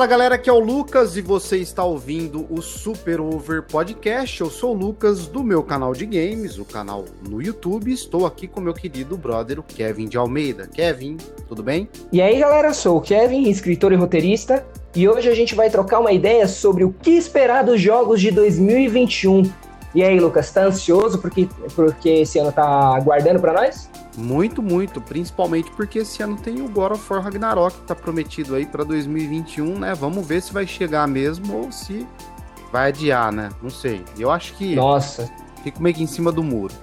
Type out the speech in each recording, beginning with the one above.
Fala galera, aqui é o Lucas e você está ouvindo o Super Over Podcast. Eu sou o Lucas do meu canal de games, o canal no YouTube. Estou aqui com meu querido brother, o Kevin de Almeida. Kevin, tudo bem? E aí galera, sou o Kevin, escritor e roteirista, e hoje a gente vai trocar uma ideia sobre o que esperar dos jogos de 2021. E aí, Lucas, tá ansioso porque, porque esse ano tá aguardando para nós? Muito, muito, principalmente porque esse ano tem o God of War Ragnarok que tá prometido aí para 2021, né? Vamos ver se vai chegar mesmo ou se vai adiar, né? Não sei. Eu acho que Nossa. fico meio que em cima do muro.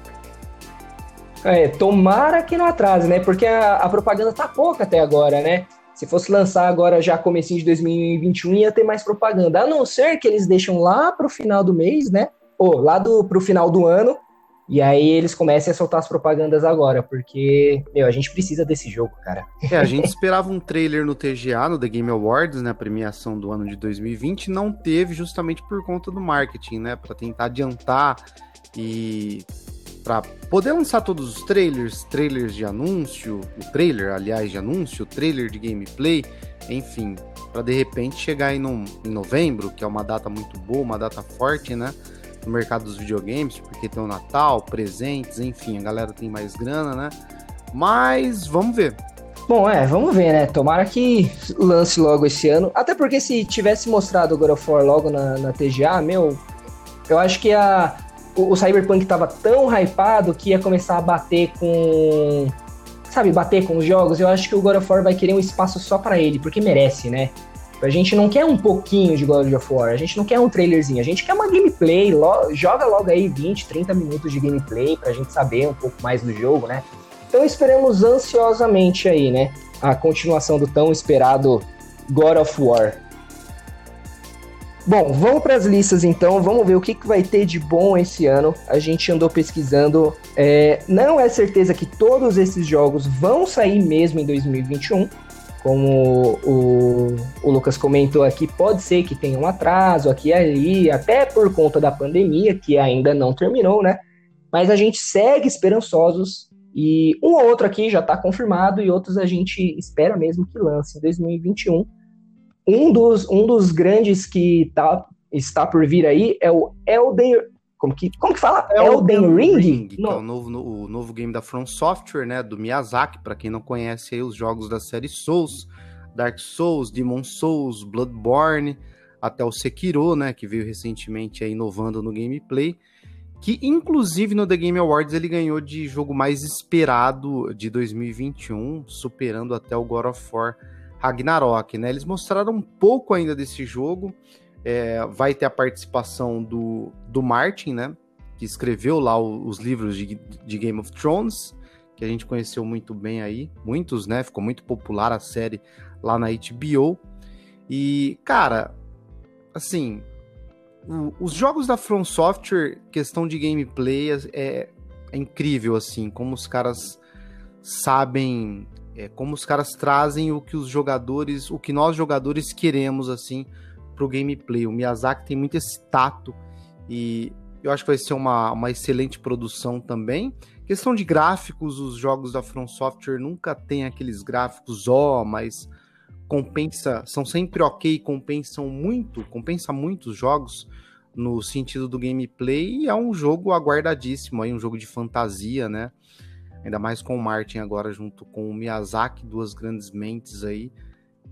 É, tomara que não atrase, né? Porque a, a propaganda tá pouca até agora, né? Se fosse lançar agora já comecinho de 2021, ia ter mais propaganda. A não ser que eles deixam lá pro final do mês, né? Ou lá do, pro final do ano, e aí eles começam a soltar as propagandas agora, porque, meu, a gente precisa desse jogo, cara. É, a gente esperava um trailer no TGA, no The Game Awards, né, a premiação do ano de 2020, não teve justamente por conta do marketing, né, para tentar adiantar e para poder lançar todos os trailers, trailers de anúncio, o trailer, aliás, de anúncio, trailer de gameplay, enfim, para de repente chegar aí no, em novembro, que é uma data muito boa, uma data forte, né? No mercado dos videogames, porque tem o Natal, presentes, enfim, a galera tem mais grana, né? Mas vamos ver. Bom, é, vamos ver, né? Tomara que lance logo esse ano. Até porque se tivesse mostrado o God of War logo na, na TGA, meu, eu acho que a, o, o Cyberpunk tava tão hypado que ia começar a bater com. Sabe, bater com os jogos. Eu acho que o God of War vai querer um espaço só para ele, porque merece, né? A gente não quer um pouquinho de God of War, a gente não quer um trailerzinho, a gente quer uma gameplay, lo joga logo aí 20, 30 minutos de gameplay pra gente saber um pouco mais do jogo, né? Então esperamos ansiosamente aí, né? A continuação do tão esperado God of War. Bom, vamos para as listas então, vamos ver o que, que vai ter de bom esse ano. A gente andou pesquisando, é, não é certeza que todos esses jogos vão sair mesmo em 2021, como o, o Lucas comentou aqui, pode ser que tenha um atraso aqui e ali, até por conta da pandemia, que ainda não terminou, né? Mas a gente segue esperançosos e um ou outro aqui já está confirmado e outros a gente espera mesmo que lance em 2021. Um dos, um dos grandes que tá, está por vir aí é o Elden como que, como que fala? É Elden, Elden Ring? Ring que é o novo, no, o novo game da From Software, né? Do Miyazaki, para quem não conhece aí os jogos da série Souls, Dark Souls, Demon Souls, Bloodborne, até o Sekiro, né? Que veio recentemente aí inovando no gameplay. Que inclusive no The Game Awards ele ganhou de jogo mais esperado de 2021, superando até o God of War Ragnarok, né? Eles mostraram um pouco ainda desse jogo. É, vai ter a participação do, do Martin, né? Que escreveu lá o, os livros de, de, Game of Thrones, que a gente conheceu muito bem aí. Muitos, né? Ficou muito popular a série lá na HBO. E, cara, assim, o, os jogos da From Software, questão de gameplay, é, é, é incrível, assim, como os caras sabem, é, como os caras trazem o que os jogadores, o que nós jogadores queremos, assim, pro gameplay. O Miyazaki tem muito esse tato e eu acho que vai ser uma, uma excelente produção também. Questão de gráficos, os jogos da From Software nunca tem aqueles gráficos ó, oh, mas compensa, são sempre ok, compensam muito, compensa muito os jogos no sentido do gameplay e é um jogo aguardadíssimo aí, um jogo de fantasia, né? Ainda mais com o Martin agora junto com o Miyazaki, duas grandes mentes aí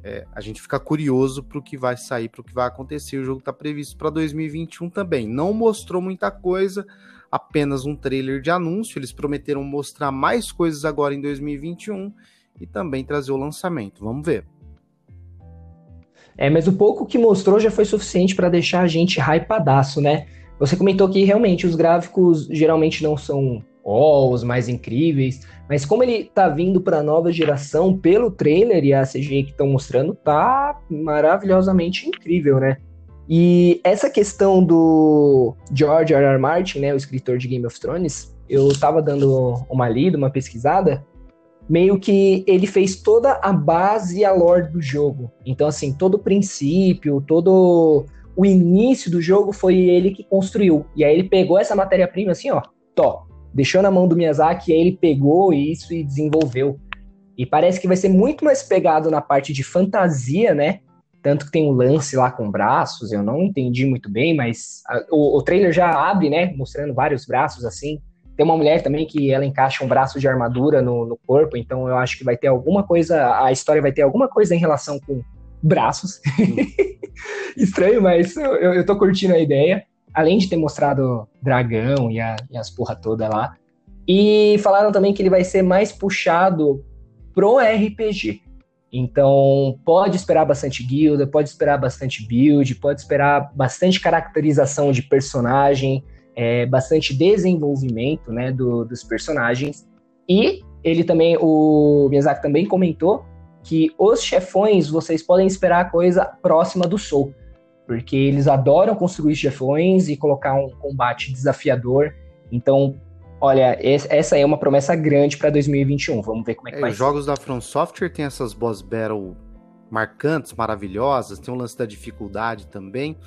é, a gente fica curioso para o que vai sair, para o que vai acontecer. O jogo está previsto para 2021 também. Não mostrou muita coisa, apenas um trailer de anúncio. Eles prometeram mostrar mais coisas agora em 2021 e também trazer o lançamento. Vamos ver. É, mas o pouco que mostrou já foi suficiente para deixar a gente hypadaço, né? Você comentou que realmente os gráficos geralmente não são oh, os mais incríveis. Mas como ele tá vindo para nova geração pelo trailer e a CGI que estão mostrando, tá maravilhosamente incrível, né? E essa questão do George R. R. Martin, né, o escritor de Game of Thrones, eu tava dando uma lida, uma pesquisada, meio que ele fez toda a base e a lore do jogo. Então, assim, todo o princípio, todo o início do jogo foi ele que construiu. E aí ele pegou essa matéria-prima assim, ó, top deixou na mão do Miyazaki e aí ele pegou isso e desenvolveu. E parece que vai ser muito mais pegado na parte de fantasia, né? tanto que tem um lance lá com braços, eu não entendi muito bem, mas a, o, o, trailer já abre, né, mostrando vários braços assim. Tem uma mulher também que ela encaixa um braço de armadura no, no corpo, então eu acho que vai ter alguma coisa, a história vai ter alguma coisa em relação com braços. Estranho, mas eu, eu tô curtindo a ideia. Além de ter mostrado dragão e, a, e as porra toda lá. E falaram também que ele vai ser mais puxado pro RPG. Então, pode esperar bastante guilda, pode esperar bastante build, pode esperar bastante caracterização de personagem, é, bastante desenvolvimento né, do, dos personagens. E ele também, o Miyazaki também comentou que os chefões vocês podem esperar coisa próxima do Soul, porque eles adoram construir chefões e colocar um combate desafiador. Então, olha, essa é uma promessa grande para 2021. Vamos ver como é que é, vai os jogos da From Software têm essas boss battle marcantes, maravilhosas, tem o um lance da dificuldade também.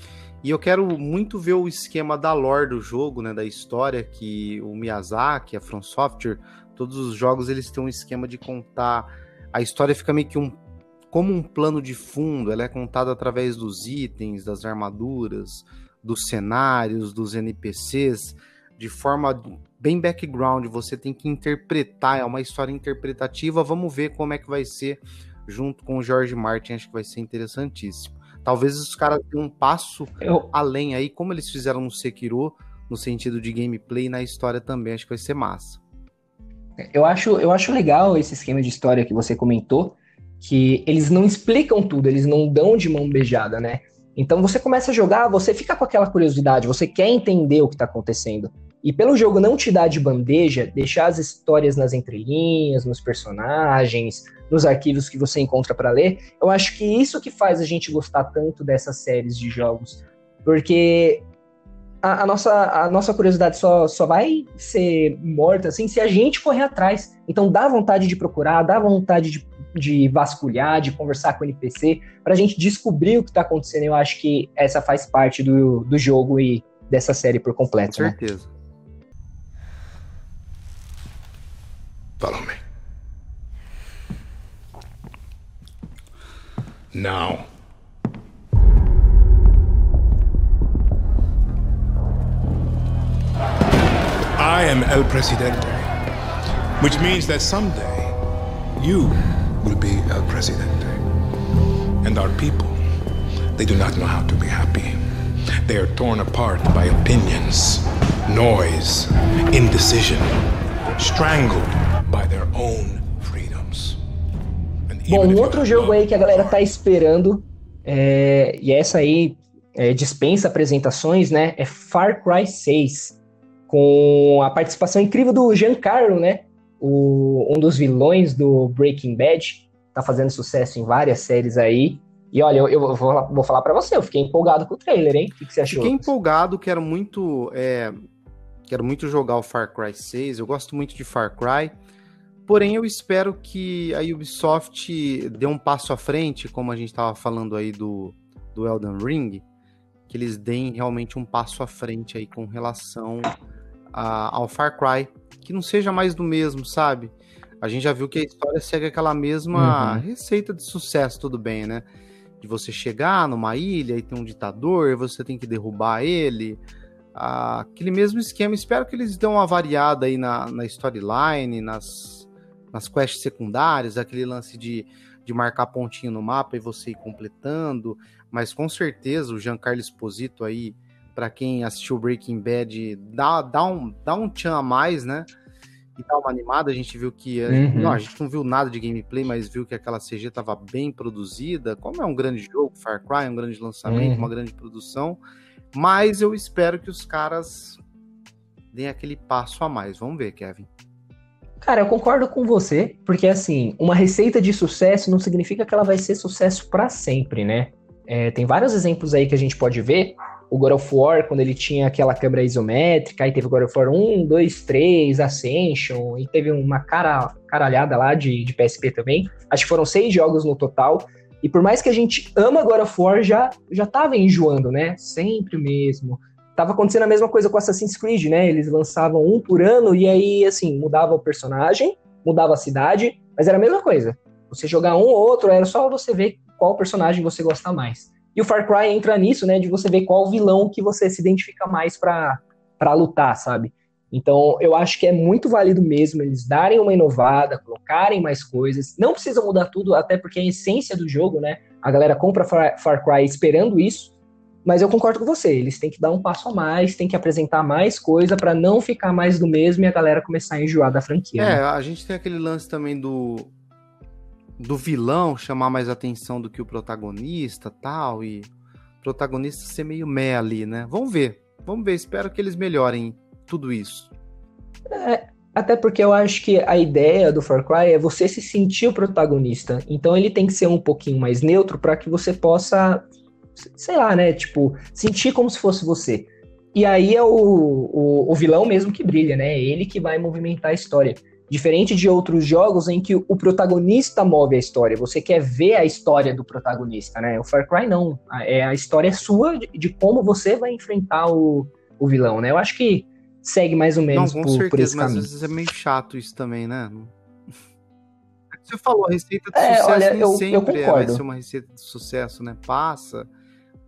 E eu quero muito ver o esquema da lore do jogo, né, da história que o Miyazaki, a From Software, todos os jogos eles têm um esquema de contar a história fica meio que um como um plano de fundo, ela é contada através dos itens, das armaduras, dos cenários, dos NPCs, de forma bem background, você tem que interpretar, é uma história interpretativa, vamos ver como é que vai ser junto com o George Martin, acho que vai ser interessantíssimo. Talvez os caras tenham um passo Eu... além aí, como eles fizeram no Sekiro, no sentido de gameplay na história também, acho que vai ser massa. Eu acho, eu acho legal esse esquema de história que você comentou, que eles não explicam tudo, eles não dão de mão beijada, né? Então você começa a jogar, você fica com aquela curiosidade, você quer entender o que está acontecendo. E pelo jogo não te dar de bandeja, deixar as histórias nas entrelinhas, nos personagens, nos arquivos que você encontra para ler, eu acho que isso que faz a gente gostar tanto dessas séries de jogos. Porque a, a, nossa, a nossa curiosidade só, só vai ser morta assim se a gente correr atrás. Então dá vontade de procurar, dá vontade de, de vasculhar, de conversar com o NPC, para a gente descobrir o que está acontecendo. Eu acho que essa faz parte do, do jogo e dessa série por completo. Com né? certeza. Né? Follow me. Now. I am El Presidente, which means that someday you will be El Presidente. And our people, they do not know how to be happy. They are torn apart by opinions, noise, indecision, strangled by their own freedoms. Bom, um outro jogo aí que a galera tá esperando, é, e essa aí é, dispensa apresentações, né? É Far Cry 6 com a participação incrível do Giancarlo, né? O, um dos vilões do Breaking Bad, tá fazendo sucesso em várias séries aí. E olha, eu, eu vou, vou, falar para você, eu fiquei empolgado com o trailer, hein? O que, que você achou? Fiquei empolgado, quero muito, é, quero muito jogar o Far Cry 6, eu gosto muito de Far Cry, porém eu espero que a Ubisoft dê um passo à frente, como a gente estava falando aí do, do Elden Ring, que eles deem realmente um passo à frente aí com relação a, ao Far Cry, que não seja mais do mesmo, sabe? A gente já viu que a história segue aquela mesma uhum. receita de sucesso, tudo bem, né? De você chegar numa ilha e tem um ditador, você tem que derrubar ele. Ah, aquele mesmo esquema. Espero que eles dêem uma variada aí na, na storyline, nas, nas quests secundárias, aquele lance de, de marcar pontinho no mapa e você ir completando. Mas com certeza o Giancarlo Esposito aí para quem assistiu Breaking Bad, dá, dá, um, dá um tchan a mais, né? E dá uma animada. A gente viu que. Eh, uhum. Não, a gente não viu nada de gameplay, mas viu que aquela CG estava bem produzida. Como é um grande jogo, Far Cry, um grande lançamento, uhum. uma grande produção. Mas eu espero que os caras deem aquele passo a mais. Vamos ver, Kevin. Cara, eu concordo com você, porque assim, uma receita de sucesso não significa que ela vai ser sucesso para sempre, né? É, tem vários exemplos aí que a gente pode ver o God of War, quando ele tinha aquela câmera isométrica, aí teve o God of War 1, 2, 3, Ascension, e teve uma cara, caralhada lá de, de PSP também. Acho que foram seis jogos no total. E por mais que a gente ama God of War, já, já tava enjoando, né? Sempre mesmo. Tava acontecendo a mesma coisa com Assassin's Creed, né? Eles lançavam um por ano e aí, assim, mudava o personagem, mudava a cidade, mas era a mesma coisa. Você jogar um ou outro, era só você ver qual personagem você gosta mais. E o Far Cry entra nisso, né, de você ver qual vilão que você se identifica mais para lutar, sabe? Então, eu acho que é muito válido mesmo eles darem uma inovada, colocarem mais coisas. Não precisa mudar tudo, até porque é a essência do jogo, né? A galera compra Far, Cry esperando isso. Mas eu concordo com você, eles têm que dar um passo a mais, têm que apresentar mais coisa para não ficar mais do mesmo e a galera começar a enjoar da franquia. É, né? a gente tem aquele lance também do do vilão chamar mais atenção do que o protagonista, tal, e o protagonista ser meio meh ali, né? Vamos ver. Vamos ver, espero que eles melhorem tudo isso. É, até porque eu acho que a ideia do Far Cry é você se sentir o protagonista. Então ele tem que ser um pouquinho mais neutro para que você possa, sei lá, né? Tipo, sentir como se fosse você. E aí é o, o, o vilão mesmo que brilha, né? É ele que vai movimentar a história. Diferente de outros jogos em que o protagonista move a história, você quer ver a história do protagonista, né? O Far Cry não. É a história sua de, de como você vai enfrentar o, o vilão, né? Eu acho que segue mais ou menos Não, com por, certeza, por esse mas caminho. às vezes é meio chato isso também, né? Você falou, a receita de é, sucesso olha, eu, sempre eu vai ser uma receita de sucesso, né? Passa,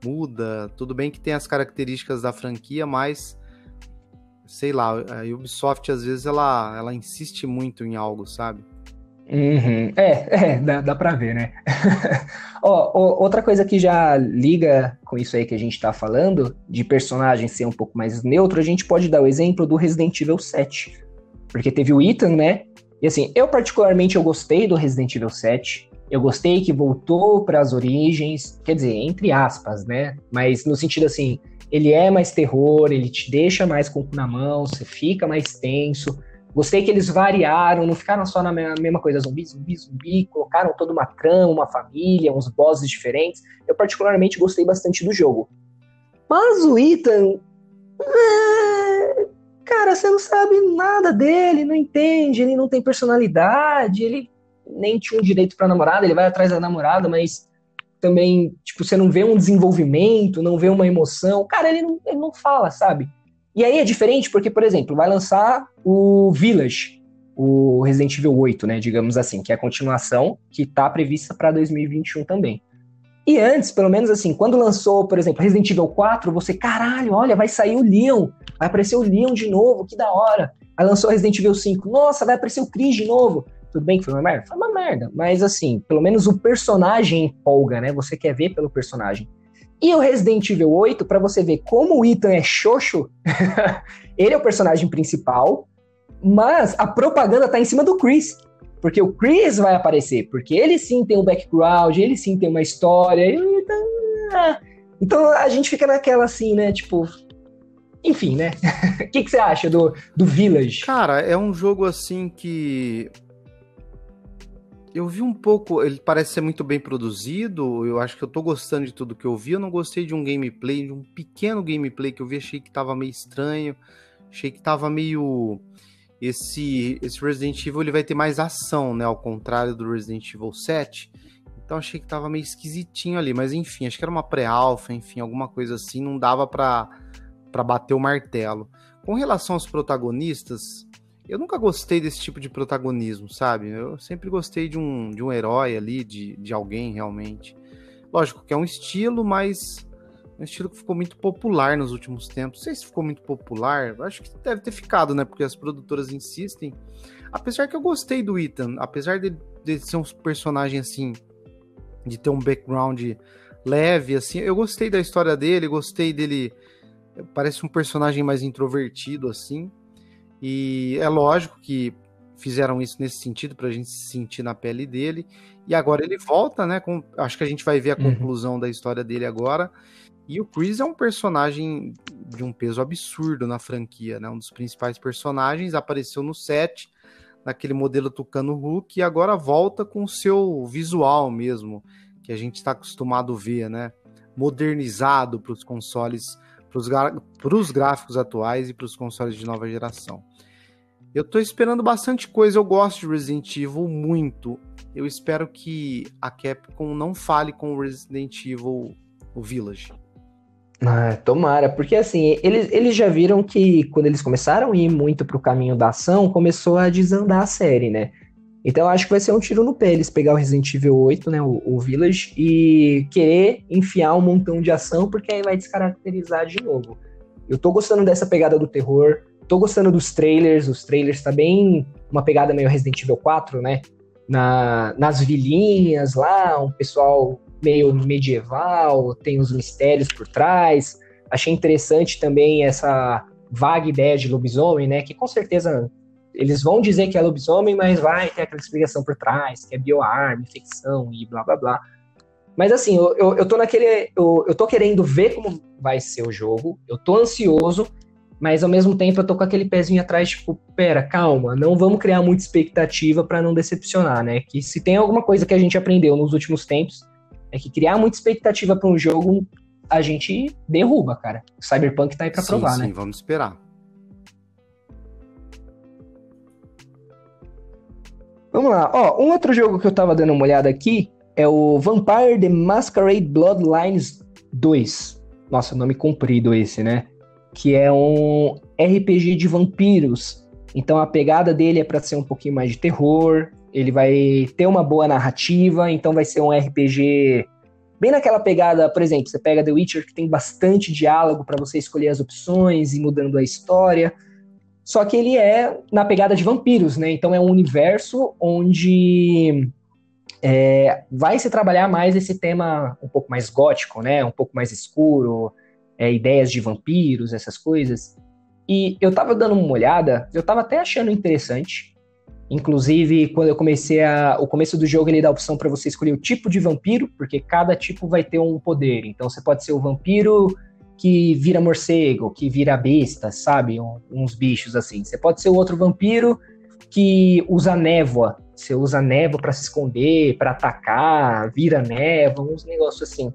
muda, tudo bem que tem as características da franquia, mas sei lá, a Ubisoft às vezes ela, ela insiste muito em algo, sabe? Uhum. É, é, dá, dá pra ver, né? Ó, outra coisa que já liga com isso aí que a gente tá falando, de personagem ser um pouco mais neutro, a gente pode dar o exemplo do Resident Evil 7. Porque teve o Ethan, né? E assim, eu particularmente eu gostei do Resident Evil 7. Eu gostei que voltou para as origens, quer dizer, entre aspas, né? Mas no sentido assim, ele é mais terror, ele te deixa mais com o cu na mão, você fica mais tenso. Gostei que eles variaram, não ficaram só na mesma coisa, zumbi, zumbi, zumbi, colocaram toda uma trama, uma família, uns bosses diferentes. Eu particularmente gostei bastante do jogo. Mas o Ethan. É... Cara, você não sabe nada dele, não entende, ele não tem personalidade, ele nem tinha um direito para namorada, ele vai atrás da namorada, mas também, tipo, você não vê um desenvolvimento, não vê uma emoção. Cara, ele não, ele não fala, sabe? E aí é diferente porque, por exemplo, vai lançar o Village, o Resident Evil 8, né, digamos assim, que é a continuação que tá prevista para 2021 também. E antes, pelo menos assim, quando lançou, por exemplo, Resident Evil 4, você, caralho, olha, vai sair o Leon, vai aparecer o Leon de novo, que da hora. Aí lançou Resident Evil 5, nossa, vai aparecer o Chris de novo. Tudo bem que foi uma merda? Foi uma merda. Mas assim, pelo menos o personagem empolga, né? Você quer ver pelo personagem. E o Resident Evil 8, para você ver como o Ethan é xoxo, ele é o personagem principal, mas a propaganda tá em cima do Chris. Porque o Chris vai aparecer, porque ele sim tem um background, ele sim tem uma história. Então, então a gente fica naquela assim, né? Tipo, enfim, né? O que, que, você acha do, do Village? Cara, é um jogo assim que eu vi um pouco, ele parece ser muito bem produzido, eu acho que eu tô gostando de tudo que eu vi, eu não gostei de um gameplay, de um pequeno gameplay que eu vi, achei que tava meio estranho, achei que tava meio... Esse, esse Resident Evil ele vai ter mais ação, né, ao contrário do Resident Evil 7, então achei que tava meio esquisitinho ali, mas enfim, acho que era uma pré-alpha, enfim, alguma coisa assim, não dava pra, pra bater o martelo. Com relação aos protagonistas, eu nunca gostei desse tipo de protagonismo, sabe? Eu sempre gostei de um, de um herói ali, de, de alguém realmente. Lógico que é um estilo, mas um estilo que ficou muito popular nos últimos tempos. Não sei se ficou muito popular, acho que deve ter ficado, né? Porque as produtoras insistem. Apesar que eu gostei do Ethan, apesar de, de ser um personagem assim, de ter um background leve, assim, eu gostei da história dele, gostei dele. Parece um personagem mais introvertido, assim. E é lógico que fizeram isso nesse sentido para a gente se sentir na pele dele. E agora ele volta, né? Com, acho que a gente vai ver a uhum. conclusão da história dele agora. E o Chris é um personagem de um peso absurdo na franquia, né? Um dos principais personagens apareceu no set, naquele modelo Tucano Hulk, e agora volta com o seu visual mesmo, que a gente está acostumado a ver, né? Modernizado para os consoles, para os gráficos atuais e para os consoles de nova geração. Eu tô esperando bastante coisa, eu gosto de Resident Evil muito. Eu espero que a Capcom não fale com o Resident Evil o Village. Ah, tomara, porque assim, eles, eles já viram que quando eles começaram a ir muito pro caminho da ação, começou a desandar a série, né? Então acho que vai ser um tiro no pé eles pegar o Resident Evil 8, né, o, o, Village, e querer enfiar um montão de ação, porque aí vai descaracterizar de novo. Eu tô gostando dessa pegada do terror, tô gostando dos trailers, os trailers tá bem uma pegada meio Resident Evil 4, né? Na, nas vilinhas lá, um pessoal meio medieval, tem os mistérios por trás. Achei interessante também essa vaga ideia de lobisomem, né? Que com certeza eles vão dizer que é lobisomem, mas vai ter aquela explicação por trás, que é bioarma, infecção e blá blá blá. Mas assim, eu, eu, eu tô naquele. Eu, eu tô querendo ver como vai ser o jogo, eu tô ansioso, mas ao mesmo tempo eu tô com aquele pezinho atrás, tipo, pera, calma, não vamos criar muita expectativa para não decepcionar, né? Que se tem alguma coisa que a gente aprendeu nos últimos tempos, é que criar muita expectativa para um jogo a gente derruba, cara. O Cyberpunk tá aí pra sim, provar, sim, né? Sim, vamos esperar. Vamos lá. Ó, um outro jogo que eu tava dando uma olhada aqui é o Vampire the Masquerade Bloodlines 2. Nossa, nome comprido esse, né? Que é um RPG de vampiros. Então a pegada dele é para ser um pouquinho mais de terror. Ele vai ter uma boa narrativa, então vai ser um RPG bem naquela pegada, por exemplo, você pega The Witcher que tem bastante diálogo para você escolher as opções e mudando a história. Só que ele é na pegada de vampiros, né? Então é um universo onde é, vai se trabalhar mais esse tema um pouco mais gótico, né? Um pouco mais escuro, é, ideias de vampiros, essas coisas. E eu tava dando uma olhada, eu tava até achando interessante. Inclusive, quando eu comecei a. O começo do jogo ele dá a opção para você escolher o tipo de vampiro, porque cada tipo vai ter um poder. Então você pode ser o vampiro que vira morcego, que vira besta, sabe? Um, uns bichos assim. Você pode ser o outro vampiro que usa névoa. Você usa névoa para se esconder, para atacar, vira névoa, uns negócios assim.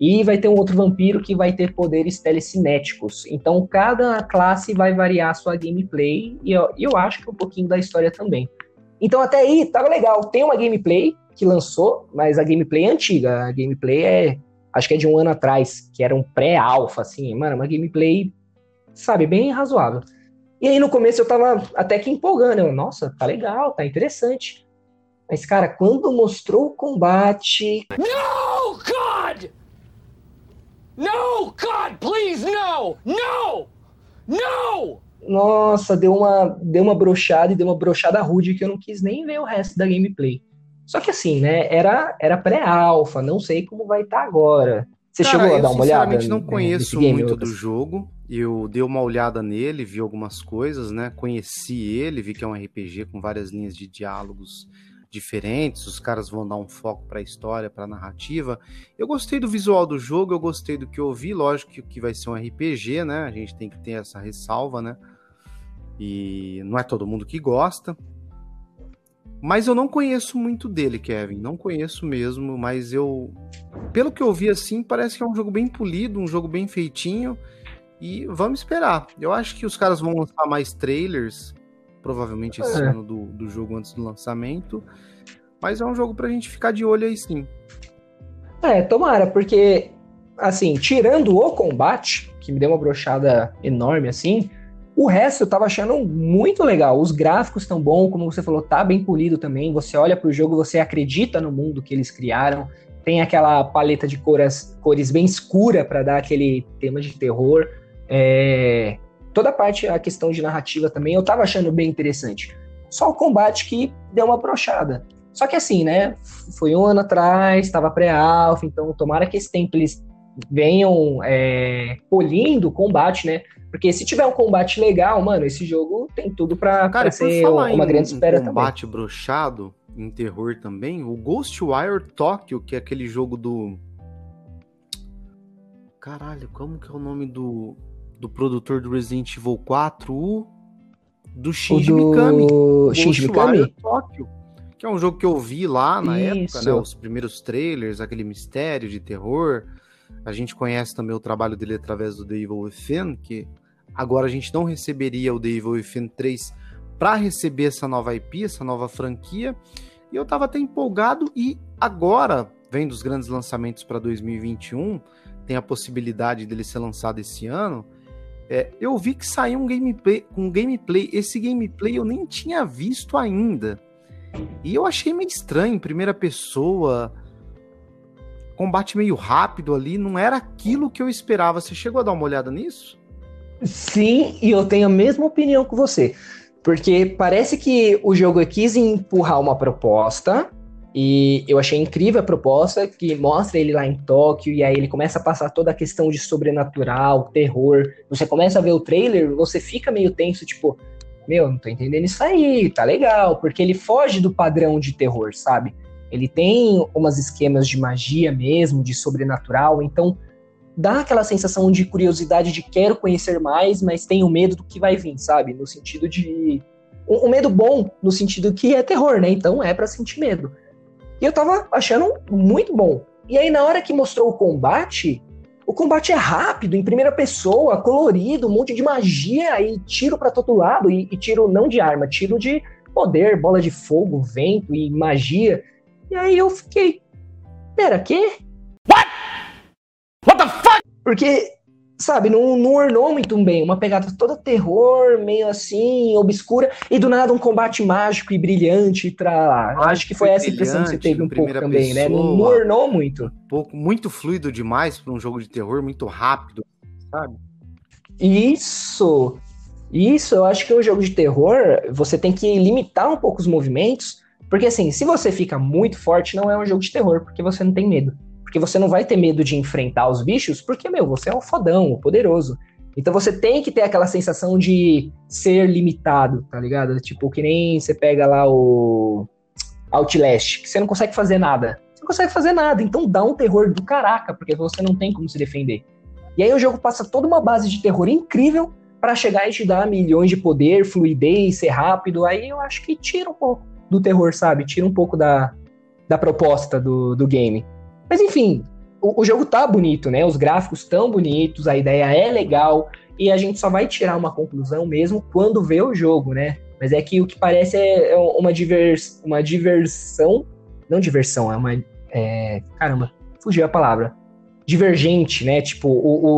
E vai ter um outro vampiro que vai ter poderes telecinéticos. Então, cada classe vai variar a sua gameplay e eu, eu acho que um pouquinho da história também. Então, até aí, tava legal. Tem uma gameplay que lançou, mas a gameplay é antiga. A gameplay é, acho que é de um ano atrás, que era um pré-alpha, assim. Mano, uma gameplay, sabe, bem razoável. E aí, no começo, eu tava até que empolgando. Eu, Nossa, tá legal, tá interessante. Mas, cara, quando mostrou o combate. God! No, God, please, no! No! No! Nossa, deu uma, deu uma brochada e deu uma brochada rude que eu não quis nem ver o resto da gameplay. Só que assim, né? Era, era pré-alpha, não sei como vai estar tá agora. Você Cara, chegou a dar uma olhada? Eu sinceramente não conheço game, muito do jogo. Eu dei uma olhada nele, vi algumas coisas, né? Conheci ele, vi que é um RPG com várias linhas de diálogos diferentes, os caras vão dar um foco para a história, para a narrativa. Eu gostei do visual do jogo, eu gostei do que eu vi, lógico que, que vai ser um RPG, né? A gente tem que ter essa ressalva, né? E não é todo mundo que gosta. Mas eu não conheço muito dele, Kevin. Não conheço mesmo, mas eu. Pelo que eu vi assim, parece que é um jogo bem polido, um jogo bem feitinho. E vamos esperar. Eu acho que os caras vão lançar mais trailers provavelmente esse é. ano do, do jogo antes do lançamento. Mas é um jogo pra gente ficar de olho aí sim. É, tomara, porque, assim, tirando o combate, que me deu uma brochada enorme assim, o resto eu tava achando muito legal. Os gráficos estão bons, como você falou, tá bem polido também. Você olha pro jogo, você acredita no mundo que eles criaram. Tem aquela paleta de cores, cores bem escura para dar aquele tema de terror. É, toda a parte, a questão de narrativa também, eu tava achando bem interessante. Só o combate que deu uma brochada. Só que assim, né? Foi um ano atrás, estava pré-alpha, então tomara que esse tempo eles venham é, polindo o combate, né? Porque se tiver um combate legal, mano, esse jogo tem tudo pra, Cara, pra ser uma grande espera um combate também. brochado em terror também, o Ghostwire Tokyo, que é aquele jogo do... Caralho, como que é o nome do do produtor do Resident Evil 4, o do Shinji do... Mikami. Shinji Mikami? Tóquio, que é um jogo que eu vi lá na Isso. época, né? Os primeiros trailers, aquele mistério de terror. A gente conhece também o trabalho dele através do The Evil Within, que agora a gente não receberia o The Evil Within 3 para receber essa nova IP, essa nova franquia. E eu tava até empolgado e agora, vem dos grandes lançamentos para 2021, tem a possibilidade dele ser lançado esse ano. É, eu vi que saiu um gameplay, um gameplay. Esse gameplay eu nem tinha visto ainda. E eu achei meio estranho, primeira pessoa, combate meio rápido ali, não era aquilo que eu esperava. Você chegou a dar uma olhada nisso? Sim, e eu tenho a mesma opinião que você. Porque parece que o jogo quis empurrar uma proposta, e eu achei incrível a proposta, que mostra ele lá em Tóquio, e aí ele começa a passar toda a questão de sobrenatural, terror. Você começa a ver o trailer, você fica meio tenso, tipo, meu, não tô entendendo isso aí, tá legal, porque ele foge do padrão de terror, sabe? Ele tem umas esquemas de magia mesmo, de sobrenatural, então dá aquela sensação de curiosidade de quero conhecer mais, mas tenho medo do que vai vir, sabe? No sentido de um, medo bom, no sentido que é terror, né? Então é para sentir medo. E eu tava achando muito bom. E aí, na hora que mostrou o combate, o combate é rápido, em primeira pessoa, colorido, um monte de magia e tiro para todo lado. E, e, tiro não de arma, tiro de poder, bola de fogo, vento e magia. E aí eu fiquei. Pera, quê? What? What the fuck? Porque sabe, não, não ornou muito bem. Uma pegada toda terror, meio assim, obscura, e do nada um combate mágico e brilhante pra lá. Acho que foi essa impressão que você teve um pouco também, pessoa, né? Não, não ornou muito. Um pouco, muito fluido demais para um jogo de terror, muito rápido, sabe? Isso! Isso, eu acho que um jogo de terror, você tem que limitar um pouco os movimentos, porque assim, se você fica muito forte, não é um jogo de terror, porque você não tem medo. Porque você não vai ter medo de enfrentar os bichos, porque, meu, você é um fodão, o poderoso. Então você tem que ter aquela sensação de ser limitado, tá ligado? Tipo, que nem você pega lá o Outlast, que você não consegue fazer nada. Você não consegue fazer nada, então dá um terror do caraca, porque você não tem como se defender. E aí o jogo passa toda uma base de terror incrível para chegar e te dar milhões de poder, fluidez, ser rápido. Aí eu acho que tira um pouco do terror, sabe? Tira um pouco da, da proposta do, do game. Mas enfim, o, o jogo tá bonito, né? Os gráficos tão bonitos, a ideia é legal, e a gente só vai tirar uma conclusão mesmo quando vê o jogo, né? Mas é que o que parece é, é uma, divers, uma diversão. Não diversão, é uma. É, caramba, fugiu a palavra. Divergente, né? Tipo,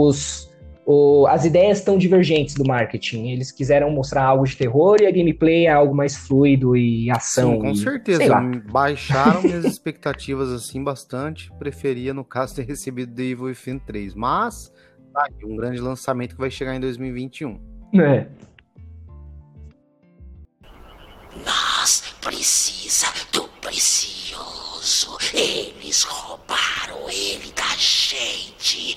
os, o, as ideias estão divergentes do marketing. Eles quiseram mostrar algo de terror e a gameplay é algo mais fluido e ação. Sim, com e, certeza. Baixaram minhas expectativas assim bastante. Preferia, no caso, ter recebido The Evil Within 3. Mas, tá aí, um grande lançamento que vai chegar em 2021. É. Nós precisa do precioso. Eles roubaram ele da gente.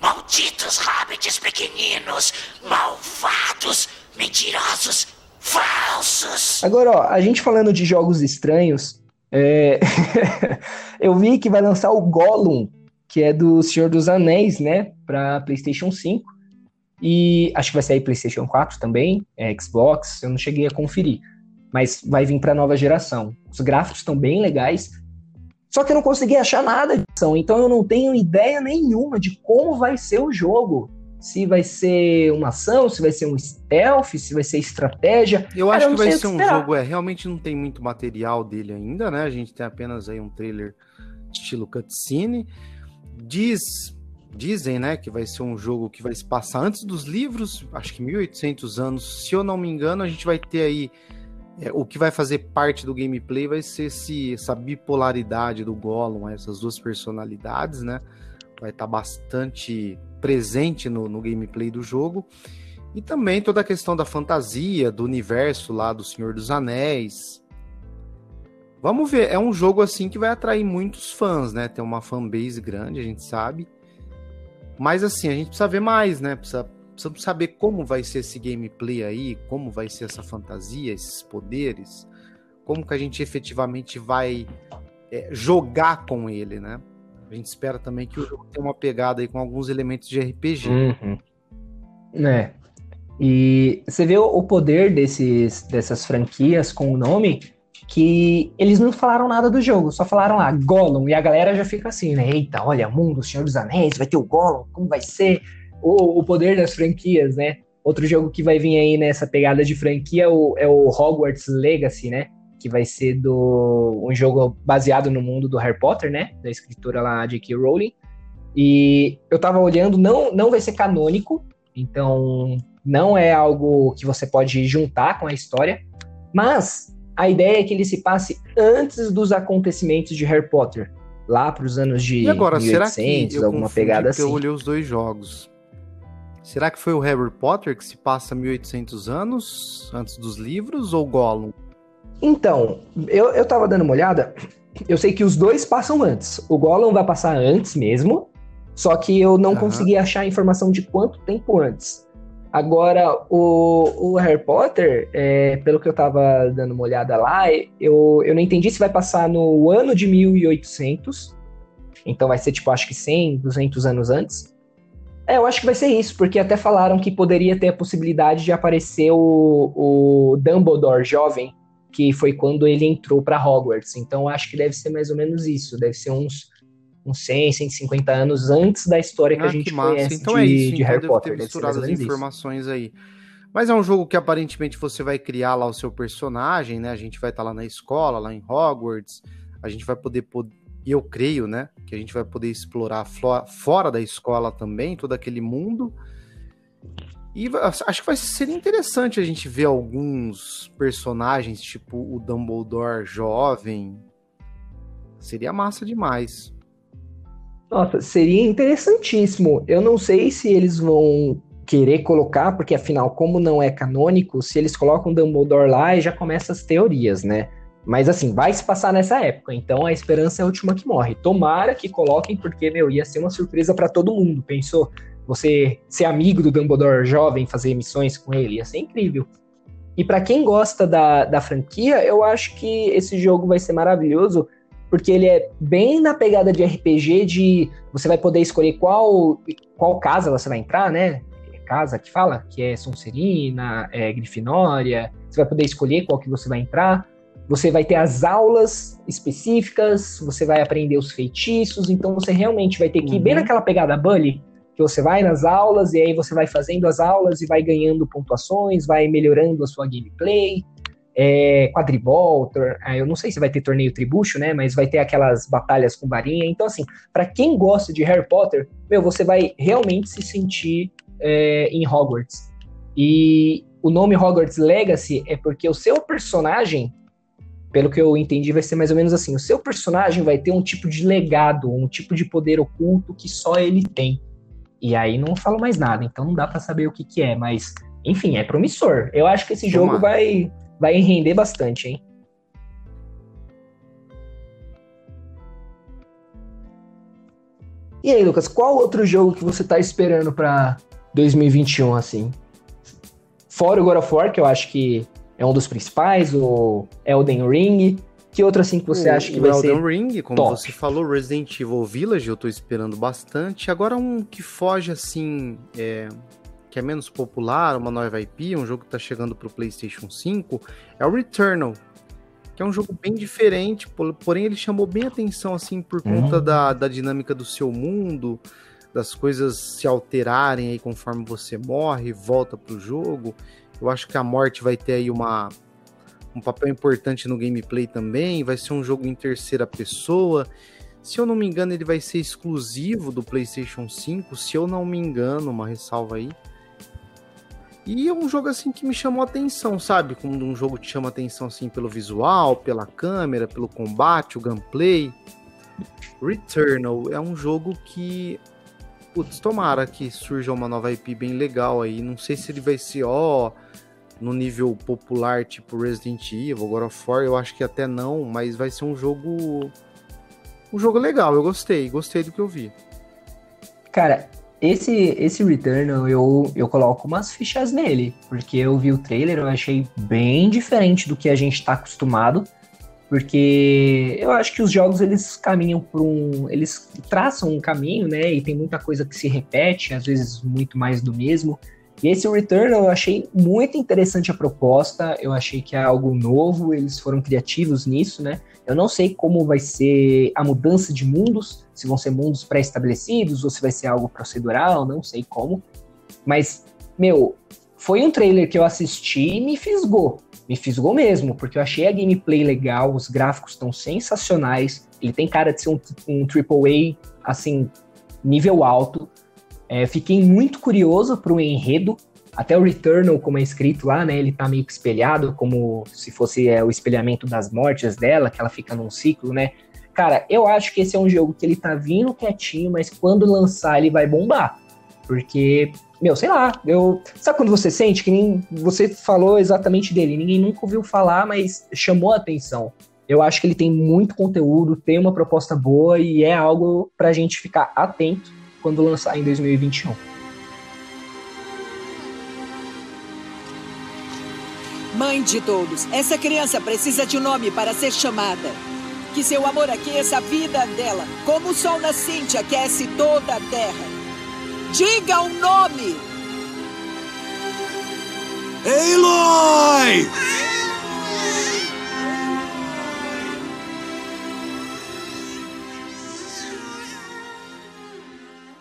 Malditos hobbits pequeninos, malvados, mentirosos, falsos. Agora, ó, a gente falando de jogos estranhos, é... eu vi que vai lançar o Gollum, que é do Senhor dos Anéis, né, para PlayStation 5. E acho que vai sair PlayStation 4 também, é, Xbox, eu não cheguei a conferir. Mas vai vir para nova geração. Os gráficos estão bem legais. Só que eu não consegui achar nada de ação, então eu não tenho ideia nenhuma de como vai ser o jogo. Se vai ser uma ação, se vai ser um stealth, se vai ser estratégia. Eu acho Cara, eu que vai ser um jogo, é, realmente não tem muito material dele ainda, né? A gente tem apenas aí um trailer estilo cutscene. Diz, dizem, né, que vai ser um jogo que vai se passar antes dos livros, acho que 1800 anos, se eu não me engano, a gente vai ter aí é, o que vai fazer parte do gameplay vai ser esse, essa bipolaridade do Gollum, essas duas personalidades, né? Vai estar tá bastante presente no, no gameplay do jogo. E também toda a questão da fantasia, do universo lá do Senhor dos Anéis. Vamos ver, é um jogo assim que vai atrair muitos fãs, né? Tem uma fanbase grande, a gente sabe. Mas assim, a gente precisa ver mais, né? Precisa Precisamos saber como vai ser esse gameplay aí, como vai ser essa fantasia, esses poderes, como que a gente efetivamente vai é, jogar com ele, né? A gente espera também que o jogo tenha uma pegada aí com alguns elementos de RPG. Uhum. É. E você vê o poder desses, dessas franquias com o nome, que eles não falaram nada do jogo, só falaram lá, Gollum, e a galera já fica assim, né? Eita, olha, mundo, Senhor dos Anéis, vai ter o Gollum, como vai ser? O, o poder das franquias, né? Outro jogo que vai vir aí nessa pegada de franquia é o, é o Hogwarts Legacy, né? Que vai ser do um jogo baseado no mundo do Harry Potter, né? Da escritora lá J.K. Rowling. E eu tava olhando, não, não vai ser canônico, então não é algo que você pode juntar com a história, mas a ideia é que ele se passe antes dos acontecimentos de Harry Potter, lá para os anos de e agora, 1800, será que eu alguma pegada assim. Eu olhei os dois jogos. Será que foi o Harry Potter que se passa 1800 anos antes dos livros ou Gollum? Então, eu, eu tava dando uma olhada, eu sei que os dois passam antes. O Gollum vai passar antes mesmo, só que eu não uhum. consegui achar a informação de quanto tempo antes. Agora, o, o Harry Potter, é, pelo que eu tava dando uma olhada lá, eu, eu não entendi se vai passar no ano de 1800, então vai ser tipo, acho que 100, 200 anos antes. É, eu acho que vai ser isso, porque até falaram que poderia ter a possibilidade de aparecer o, o Dumbledore jovem, que foi quando ele entrou para Hogwarts. Então acho que deve ser mais ou menos isso. Deve ser uns, uns 100, 150 anos antes da história que ah, a gente que conhece então de, é isso. de então Harry Potter. Ter misturado as informações isso. aí. Mas é um jogo que aparentemente você vai criar lá o seu personagem, né? A gente vai estar tá lá na escola, lá em Hogwarts. A gente vai poder, e eu creio, né, que a gente vai poder explorar fora da escola também todo aquele mundo. E acho que vai ser interessante a gente ver alguns personagens, tipo o Dumbledore jovem. Seria massa demais. Nossa, seria interessantíssimo. Eu não sei se eles vão querer colocar, porque afinal, como não é canônico, se eles colocam Dumbledore lá e já começam as teorias, né? Mas assim, vai se passar nessa época, então a esperança é a última que morre. Tomara que coloquem, porque, meu, ia ser uma surpresa para todo mundo, pensou? você ser amigo do Dumbledore jovem, fazer missões com ele, ia ser incrível. E para quem gosta da, da franquia, eu acho que esse jogo vai ser maravilhoso, porque ele é bem na pegada de RPG, de você vai poder escolher qual, qual casa você vai entrar, né? É casa que fala, que é Sonserina, é Grifinória, você vai poder escolher qual que você vai entrar. Você vai ter as aulas específicas, você vai aprender os feitiços, então você realmente vai ter que ir bem uhum. naquela pegada Bully, que você vai nas aulas e aí você vai fazendo as aulas e vai ganhando pontuações, vai melhorando a sua gameplay. É, quadribol, é, eu não sei se vai ter torneio tribucho, né? Mas vai ter aquelas batalhas com varinha. Então, assim, para quem gosta de Harry Potter, meu, você vai realmente se sentir é, em Hogwarts. E o nome Hogwarts Legacy é porque o seu personagem, pelo que eu entendi, vai ser mais ou menos assim: o seu personagem vai ter um tipo de legado, um tipo de poder oculto que só ele tem. E aí não falo mais nada, então não dá para saber o que, que é, mas enfim, é promissor. Eu acho que esse jogo vai, vai render bastante, hein? E aí, Lucas, qual outro jogo que você tá esperando para 2021 assim? Fora o God of War, que eu acho que é um dos principais, o Elden Ring, que outro assim que você o, acha que vai Elden ser? Ring, como top? você falou, Resident Evil Village, eu tô esperando bastante. Agora um que foge assim, é, que é menos popular, uma nova IP, um jogo que tá chegando pro PlayStation 5, é o Returnal. Que é um jogo bem diferente, porém ele chamou bem atenção assim por conta hum. da, da dinâmica do seu mundo, das coisas se alterarem aí conforme você morre, volta pro jogo. Eu acho que a morte vai ter aí uma um papel importante no gameplay também. Vai ser um jogo em terceira pessoa. Se eu não me engano, ele vai ser exclusivo do PlayStation 5. Se eu não me engano, uma ressalva aí. E é um jogo assim que me chamou atenção, sabe? Como um jogo que chama atenção assim pelo visual, pela câmera, pelo combate, o gameplay. Returnal é um jogo que putz, tomara que surja uma nova IP bem legal aí. Não sei se ele vai ser, ó, no nível popular, tipo Resident Evil, God of War, eu acho que até não, mas vai ser um jogo. Um jogo legal, eu gostei, gostei do que eu vi. Cara, esse, esse Returnal eu, eu coloco umas fichas nele, porque eu vi o trailer, eu achei bem diferente do que a gente tá acostumado, porque eu acho que os jogos eles caminham por um. Eles traçam um caminho, né? E tem muita coisa que se repete, às vezes muito mais do mesmo. E esse Return eu achei muito interessante a proposta, eu achei que é algo novo, eles foram criativos nisso, né? Eu não sei como vai ser a mudança de mundos, se vão ser mundos pré-estabelecidos ou se vai ser algo procedural, não sei como. Mas, meu, foi um trailer que eu assisti e me fisgou. Me fisgou mesmo, porque eu achei a gameplay legal, os gráficos estão sensacionais, ele tem cara de ser um, um AAA, assim, nível alto. É, fiquei muito curioso para o enredo. Até o Returnal, como é escrito lá, né? Ele tá meio que espelhado, como se fosse é, o espelhamento das mortes dela, que ela fica num ciclo, né? Cara, eu acho que esse é um jogo que ele tá vindo quietinho, mas quando lançar ele vai bombar. Porque, meu, sei lá, eu. Sabe quando você sente que nem. Você falou exatamente dele, ninguém nunca ouviu falar, mas chamou a atenção. Eu acho que ele tem muito conteúdo, tem uma proposta boa e é algo pra gente ficar atento quando lançar em 2021. Mãe de todos, essa criança precisa de um nome para ser chamada. Que seu amor aqueça a vida dela, como o sol nascente aquece toda a terra. Diga o um nome! Aloy!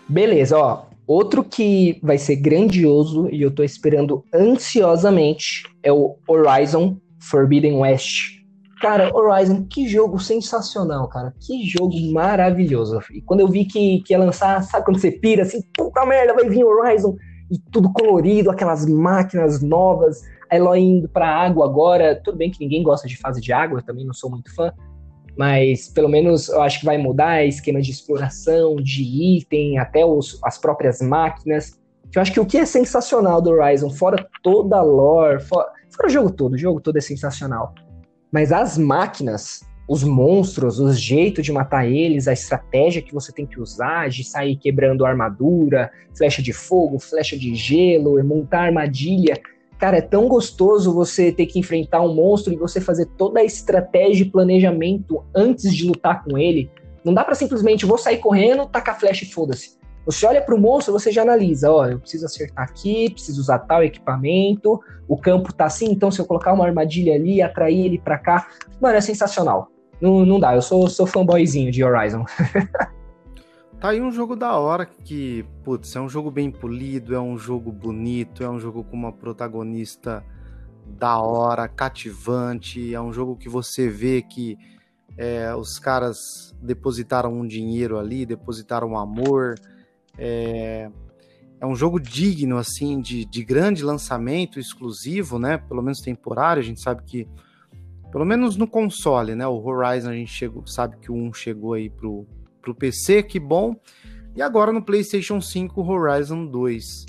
Beleza, ó. Outro que vai ser grandioso e eu tô esperando ansiosamente é o Horizon Forbidden West. Cara, Horizon, que jogo sensacional, cara. Que jogo maravilhoso. E quando eu vi que, que ia lançar, sabe quando você pira assim, puta merda, vai vir Horizon e tudo colorido, aquelas máquinas novas, a Eloy indo pra água agora. Tudo bem que ninguém gosta de fase de água, eu também não sou muito fã, mas pelo menos eu acho que vai mudar esquema de exploração, de item, até os, as próprias máquinas. Eu acho que o que é sensacional do Horizon, fora toda a lore, fora, fora o jogo todo, o jogo todo é sensacional. Mas as máquinas, os monstros, os jeitos de matar eles, a estratégia que você tem que usar, de sair quebrando armadura, flecha de fogo, flecha de gelo, montar armadilha, Cara, é tão gostoso você ter que enfrentar um monstro e você fazer toda a estratégia e planejamento antes de lutar com ele. Não dá para simplesmente vou sair correndo, tacar flecha e foda-se. Você olha para o monstro, você já analisa, ó, eu preciso acertar aqui, preciso usar tal equipamento, o campo tá assim, então se eu colocar uma armadilha ali, atrair ele para cá, mano, é sensacional. Não, não dá, eu sou, sou fanboyzinho de Horizon. Tá aí um jogo da hora que, putz, é um jogo bem polido, é um jogo bonito, é um jogo com uma protagonista da hora, cativante, é um jogo que você vê que é, os caras depositaram um dinheiro ali, depositaram um amor. É, é um jogo digno, assim, de, de grande lançamento, exclusivo, né? Pelo menos temporário. A gente sabe que, pelo menos no console, né? O Horizon a gente chegou, sabe que o 1 chegou aí pro, pro PC, que bom. E agora no PlayStation 5 Horizon 2.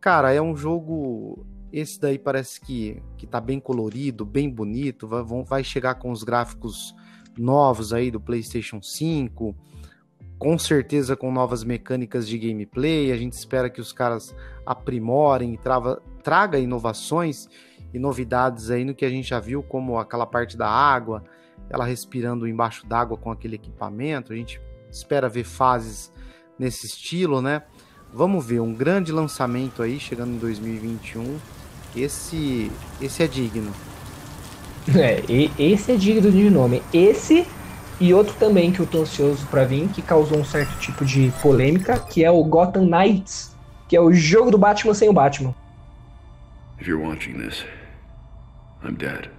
Cara, é um jogo esse daí parece que, que tá bem colorido, bem bonito, vai, vai chegar com os gráficos novos aí do PlayStation 5, com certeza com novas mecânicas de gameplay. A gente espera que os caras aprimorem e trava, traga inovações e novidades aí no que a gente já viu, como aquela parte da água, ela respirando embaixo d'água com aquele equipamento. A gente espera ver fases nesse estilo, né? Vamos ver, um grande lançamento aí chegando em 2021. Esse, esse é digno. É, esse é digno de nome. Esse e outro também que eu tô ansioso para vir, que causou um certo tipo de polêmica, que é o Gotham Knights, que é o jogo do Batman sem o Batman. If you're watching this, I'm dead.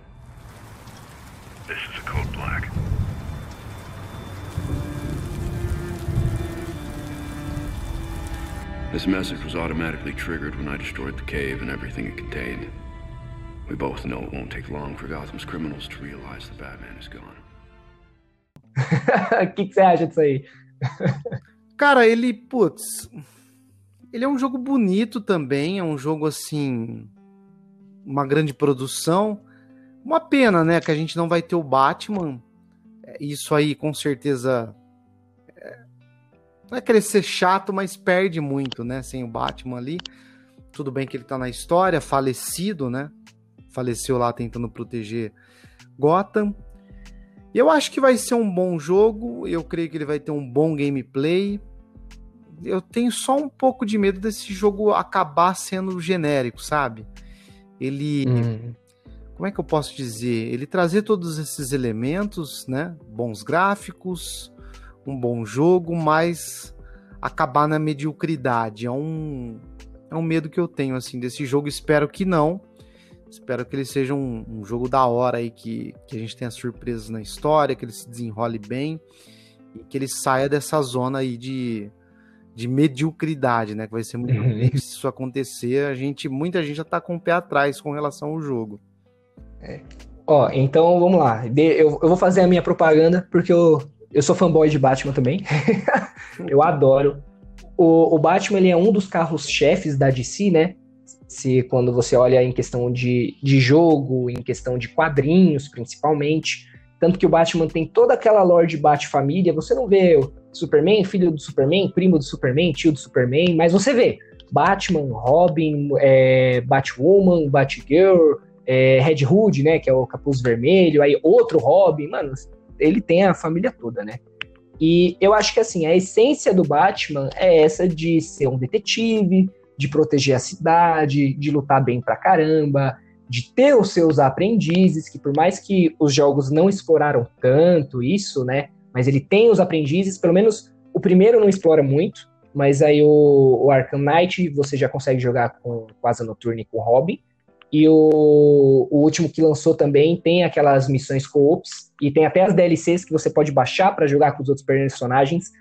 This is a code black. This message was automatically triggered when I destroyed the cave and everything it contained. We both know it won't take long for Gotham's criminals to realize the Batman is gone. O que, que você acha disso aí? Cara, ele, putz, ele é um jogo bonito também, é um jogo assim, uma grande produção. Uma pena, né, que a gente não vai ter o Batman. Isso aí com certeza não é querer ser chato, mas perde muito, né? Sem o Batman ali. Tudo bem que ele tá na história, falecido, né? Faleceu lá tentando proteger Gotham. Eu acho que vai ser um bom jogo. Eu creio que ele vai ter um bom gameplay. Eu tenho só um pouco de medo desse jogo acabar sendo genérico, sabe? Ele. Hum. Como é que eu posso dizer? Ele trazer todos esses elementos, né? Bons gráficos, um bom jogo, mas acabar na mediocridade. É um, é um medo que eu tenho assim desse jogo. Espero que não. Espero que ele seja um, um jogo da hora aí, que, que a gente tenha surpresas na história, que ele se desenrole bem e que ele saia dessa zona aí de, de mediocridade, né? Que vai ser muito difícil se isso acontecer. A gente, muita gente já tá com o pé atrás com relação ao jogo. É. Ó, então vamos lá. Eu, eu vou fazer a minha propaganda, porque eu, eu sou fanboy de Batman também. eu adoro. O, o Batman ele é um dos carros-chefes da DC, né? Se quando você olha em questão de, de jogo, em questão de quadrinhos, principalmente. Tanto que o Batman tem toda aquela lore de Bat-família. Você não vê o Superman, filho do Superman, primo do Superman, tio do Superman, mas você vê Batman, Robin, é, Batwoman, Batgirl, é, Red Hood, né, que é o capuz vermelho, aí outro Robin, mano, ele tem a família toda, né? E eu acho que assim, a essência do Batman é essa de ser um detetive, de proteger a cidade, de lutar bem pra caramba, de ter os seus aprendizes, que por mais que os jogos não exploraram tanto isso, né? Mas ele tem os aprendizes, pelo menos o primeiro não explora muito, mas aí o, o Arkham Knight você já consegue jogar com, com Asa Noturna e com Robin. E o, o último que lançou também tem aquelas missões co-ops e tem até as DLCs que você pode baixar para jogar com os outros personagens.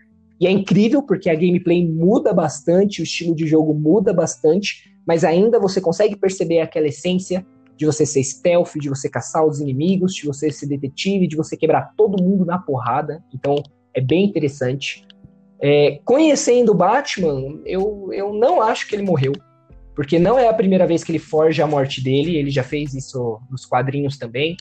E é incrível porque a gameplay muda bastante, o estilo de jogo muda bastante, mas ainda você consegue perceber aquela essência de você ser stealth, de você caçar os inimigos, de você ser detetive, de você quebrar todo mundo na porrada. Então é bem interessante. É, conhecendo o Batman, eu, eu não acho que ele morreu. Porque não é a primeira vez que ele forja a morte dele, ele já fez isso nos quadrinhos também,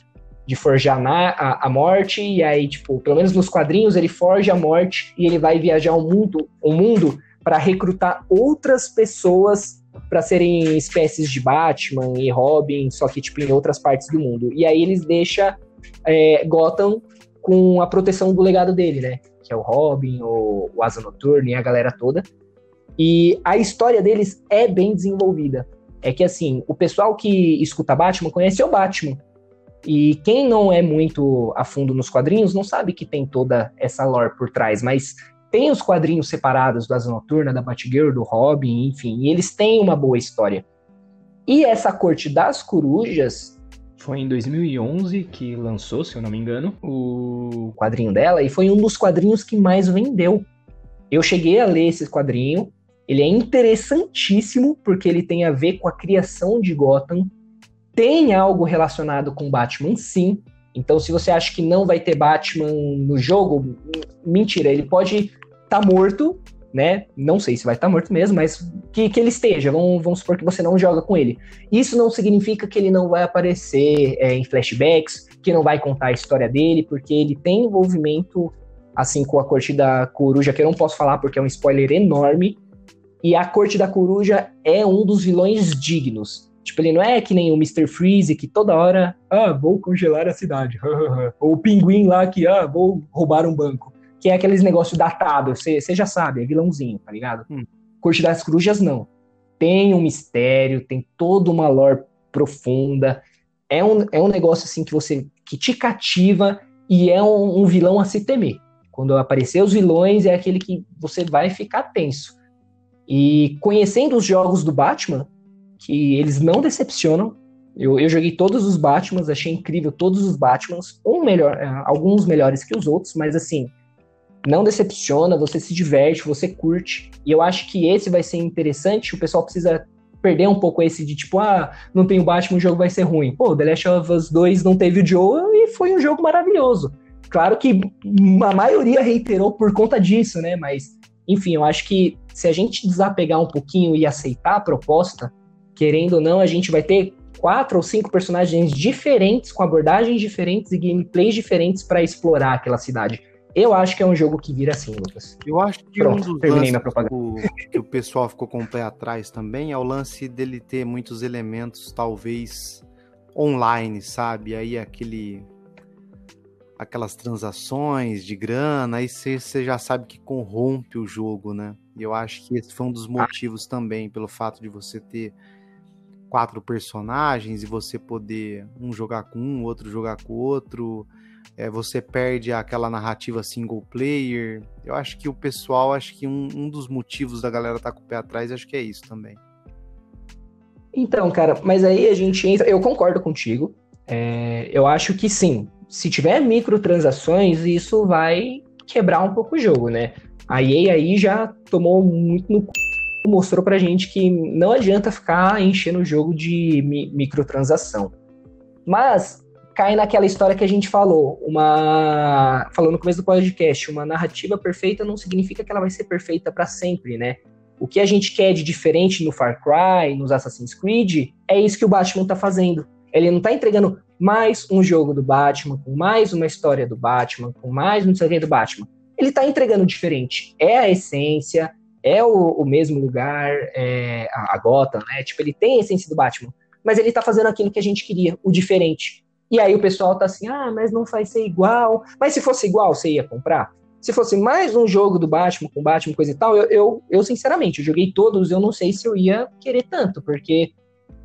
de forjar na, a, a morte, e aí, tipo, pelo menos nos quadrinhos, ele forja a morte e ele vai viajar o mundo, o mundo para recrutar outras pessoas para serem espécies de Batman e Robin, só que tipo em outras partes do mundo. E aí eles deixam é, Gotham com a proteção do legado dele, né? Que é o Robin, o, o Asa Noturna e a galera toda. E a história deles é bem desenvolvida. É que assim, o pessoal que escuta Batman conhece o Batman. E quem não é muito a fundo nos quadrinhos não sabe que tem toda essa lore por trás, mas tem os quadrinhos separados do Asa Noturna, da Batgirl, do Robin, enfim, e eles têm uma boa história. E essa Corte das Corujas foi em 2011 que lançou, se eu não me engano, o quadrinho dela e foi um dos quadrinhos que mais vendeu. Eu cheguei a ler esse quadrinho ele é interessantíssimo porque ele tem a ver com a criação de Gotham. Tem algo relacionado com Batman, sim. Então, se você acha que não vai ter Batman no jogo, mentira, ele pode estar tá morto, né? Não sei se vai estar tá morto mesmo, mas que, que ele esteja. Vamos, vamos supor que você não joga com ele. Isso não significa que ele não vai aparecer é, em flashbacks, que não vai contar a história dele, porque ele tem envolvimento, assim, com a Corte da Coruja, que eu não posso falar porque é um spoiler enorme, e a Corte da Coruja é um dos vilões dignos. Tipo, ele não é que nem o Mr. Freeze, que toda hora, ah, vou congelar a cidade. Ou o pinguim lá que, ah, vou roubar um banco. Que é aqueles negócios datados, você já sabe, é vilãozinho, tá ligado? Hum. Corte das Corujas, não. Tem um mistério, tem toda uma lore profunda. É um, é um negócio assim que você que te cativa e é um, um vilão a se temer. Quando aparecer os vilões, é aquele que você vai ficar tenso. E conhecendo os jogos do Batman, que eles não decepcionam. Eu, eu joguei todos os Batmans, achei incrível todos os Batmans, um melhor, é, alguns melhores que os outros, mas assim, não decepciona, você se diverte, você curte. E eu acho que esse vai ser interessante, o pessoal precisa perder um pouco esse de tipo, ah, não tem o Batman, o jogo vai ser ruim. Pô, The Last of Us 2 não teve o Joe e foi um jogo maravilhoso. Claro que a maioria reiterou por conta disso, né? Mas enfim, eu acho que se a gente desapegar um pouquinho e aceitar a proposta, querendo ou não, a gente vai ter quatro ou cinco personagens diferentes, com abordagens diferentes e gameplays diferentes para explorar aquela cidade. Eu acho que é um jogo que vira assim, Lucas. Eu acho que Pronto, um dos terminei minha propaganda. que o pessoal ficou com o pé atrás também é o lance dele ter muitos elementos, talvez, online, sabe? Aí aquele aquelas transações de grana, aí você já sabe que corrompe o jogo, né? E eu acho que esse foi um dos motivos também, pelo fato de você ter quatro personagens e você poder um jogar com um, outro jogar com outro. É, você perde aquela narrativa single player. Eu acho que o pessoal, acho que um, um dos motivos da galera tá com o pé atrás, acho que é isso também. Então, cara, mas aí a gente entra. Eu concordo contigo. É, eu acho que sim, se tiver microtransações, isso vai quebrar um pouco o jogo, né? A EA aí já tomou muito no mostrou pra gente que não adianta ficar enchendo o jogo de mi microtransação. Mas cai naquela história que a gente falou, uma falou no começo do podcast, uma narrativa perfeita não significa que ela vai ser perfeita para sempre, né? O que a gente quer de diferente no Far Cry, nos Assassin's Creed, é isso que o Batman tá fazendo. Ele não tá entregando mais um jogo do Batman, com mais uma história do Batman, com mais um sei do Batman. Ele tá entregando diferente. É a essência, é o, o mesmo lugar, é a, a né? Tipo, ele tem a essência do Batman, mas ele tá fazendo aquilo que a gente queria, o diferente. E aí o pessoal tá assim, ah, mas não vai ser igual. Mas se fosse igual, você ia comprar? Se fosse mais um jogo do Batman com Batman, coisa e tal, eu, eu, eu sinceramente, eu joguei todos, eu não sei se eu ia querer tanto, porque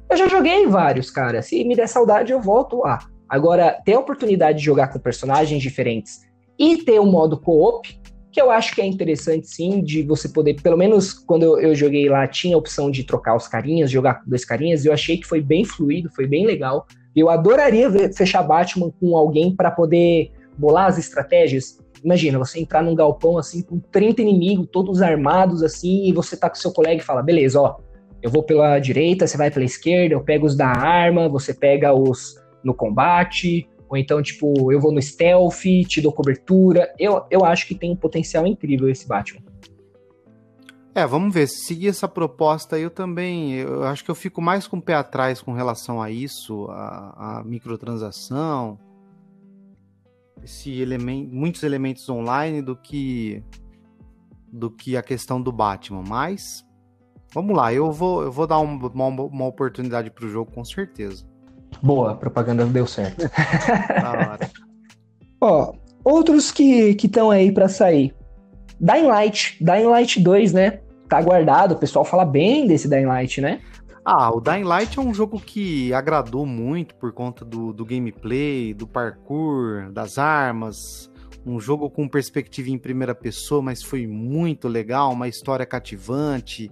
eu já joguei vários, cara. Se me der saudade, eu volto lá. Agora, ter a oportunidade de jogar com personagens diferentes e ter um modo co-op, que eu acho que é interessante sim, de você poder, pelo menos quando eu, joguei lá, tinha a opção de trocar os carinhas, jogar com dois carinhas, eu achei que foi bem fluido, foi bem legal. Eu adoraria ver, fechar Batman com alguém para poder bolar as estratégias. Imagina, você entrar num galpão assim com 30 inimigos, todos armados assim, e você tá com seu colega e fala: beleza, ó, eu vou pela direita, você vai pela esquerda, eu pego os da arma, você pega os no combate, ou então, tipo, eu vou no stealth, te dou cobertura. Eu, eu acho que tem um potencial incrível esse Batman. É, vamos ver. Se seguir essa proposta, eu também. Eu acho que eu fico mais com o pé atrás com relação a isso, a, a microtransação, esse elemento, muitos elementos online do que do que a questão do Batman. Mas vamos lá, eu vou, eu vou dar uma, uma, uma oportunidade para o jogo com certeza. Boa, a propaganda deu certo. Ó, outros que estão aí para sair. Dying Light, Dying Light 2, né? Tá guardado, o pessoal fala bem desse Dying Light, né? Ah, o Dying Light é um jogo que agradou muito por conta do, do gameplay, do parkour, das armas. Um jogo com perspectiva em primeira pessoa, mas foi muito legal, uma história cativante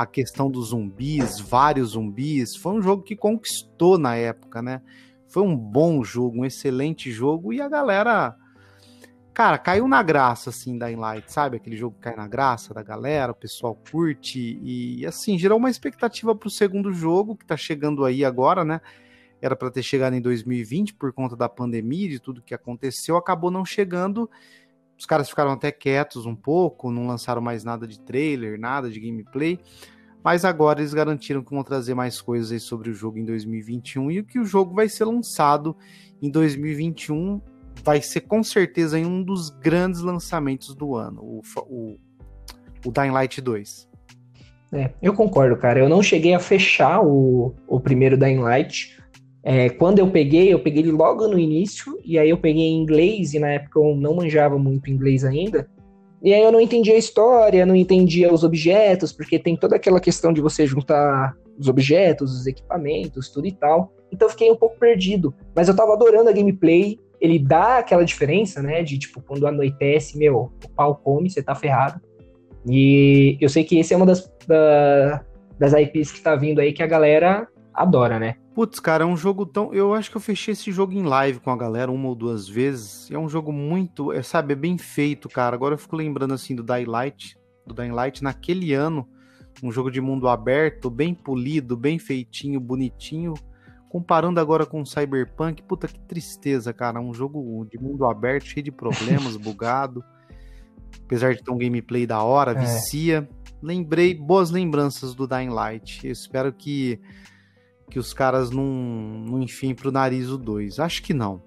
a questão dos zumbis, vários zumbis. Foi um jogo que conquistou na época, né? Foi um bom jogo, um excelente jogo e a galera, cara, caiu na graça assim da Enlight, sabe? Aquele jogo que cai na graça da galera, o pessoal curte e assim, gerou uma expectativa pro segundo jogo que tá chegando aí agora, né? Era para ter chegado em 2020 por conta da pandemia e de tudo que aconteceu, acabou não chegando os caras ficaram até quietos um pouco, não lançaram mais nada de trailer, nada de gameplay. Mas agora eles garantiram que vão trazer mais coisas sobre o jogo em 2021 e que o jogo vai ser lançado em 2021 vai ser com certeza um dos grandes lançamentos do ano, o, o, o Dying Light 2. É, eu concordo, cara. Eu não cheguei a fechar o, o primeiro Dying Light, é, quando eu peguei, eu peguei ele logo no início, e aí eu peguei em inglês, e na época eu não manjava muito inglês ainda. E aí eu não entendia a história, não entendia os objetos, porque tem toda aquela questão de você juntar os objetos, os equipamentos, tudo e tal. Então eu fiquei um pouco perdido. Mas eu tava adorando a gameplay, ele dá aquela diferença, né? De tipo, quando anoitece, meu, o pau come, você tá ferrado. E eu sei que esse é uma das, da, das IPs que tá vindo aí que a galera adora, né? Putz, cara, é um jogo tão. Eu acho que eu fechei esse jogo em live com a galera uma ou duas vezes. É um jogo muito. É, sabe, é bem feito, cara. Agora eu fico lembrando assim do Dying Light. Do Dying Light naquele ano. Um jogo de mundo aberto, bem polido, bem feitinho, bonitinho. Comparando agora com o Cyberpunk, puta que tristeza, cara. Um jogo de mundo aberto, cheio de problemas, bugado. Apesar de ter um gameplay da hora, é. vicia. Lembrei, boas lembranças do Dying Light. Eu espero que que os caras não, não enfiem pro nariz o 2. Acho que não.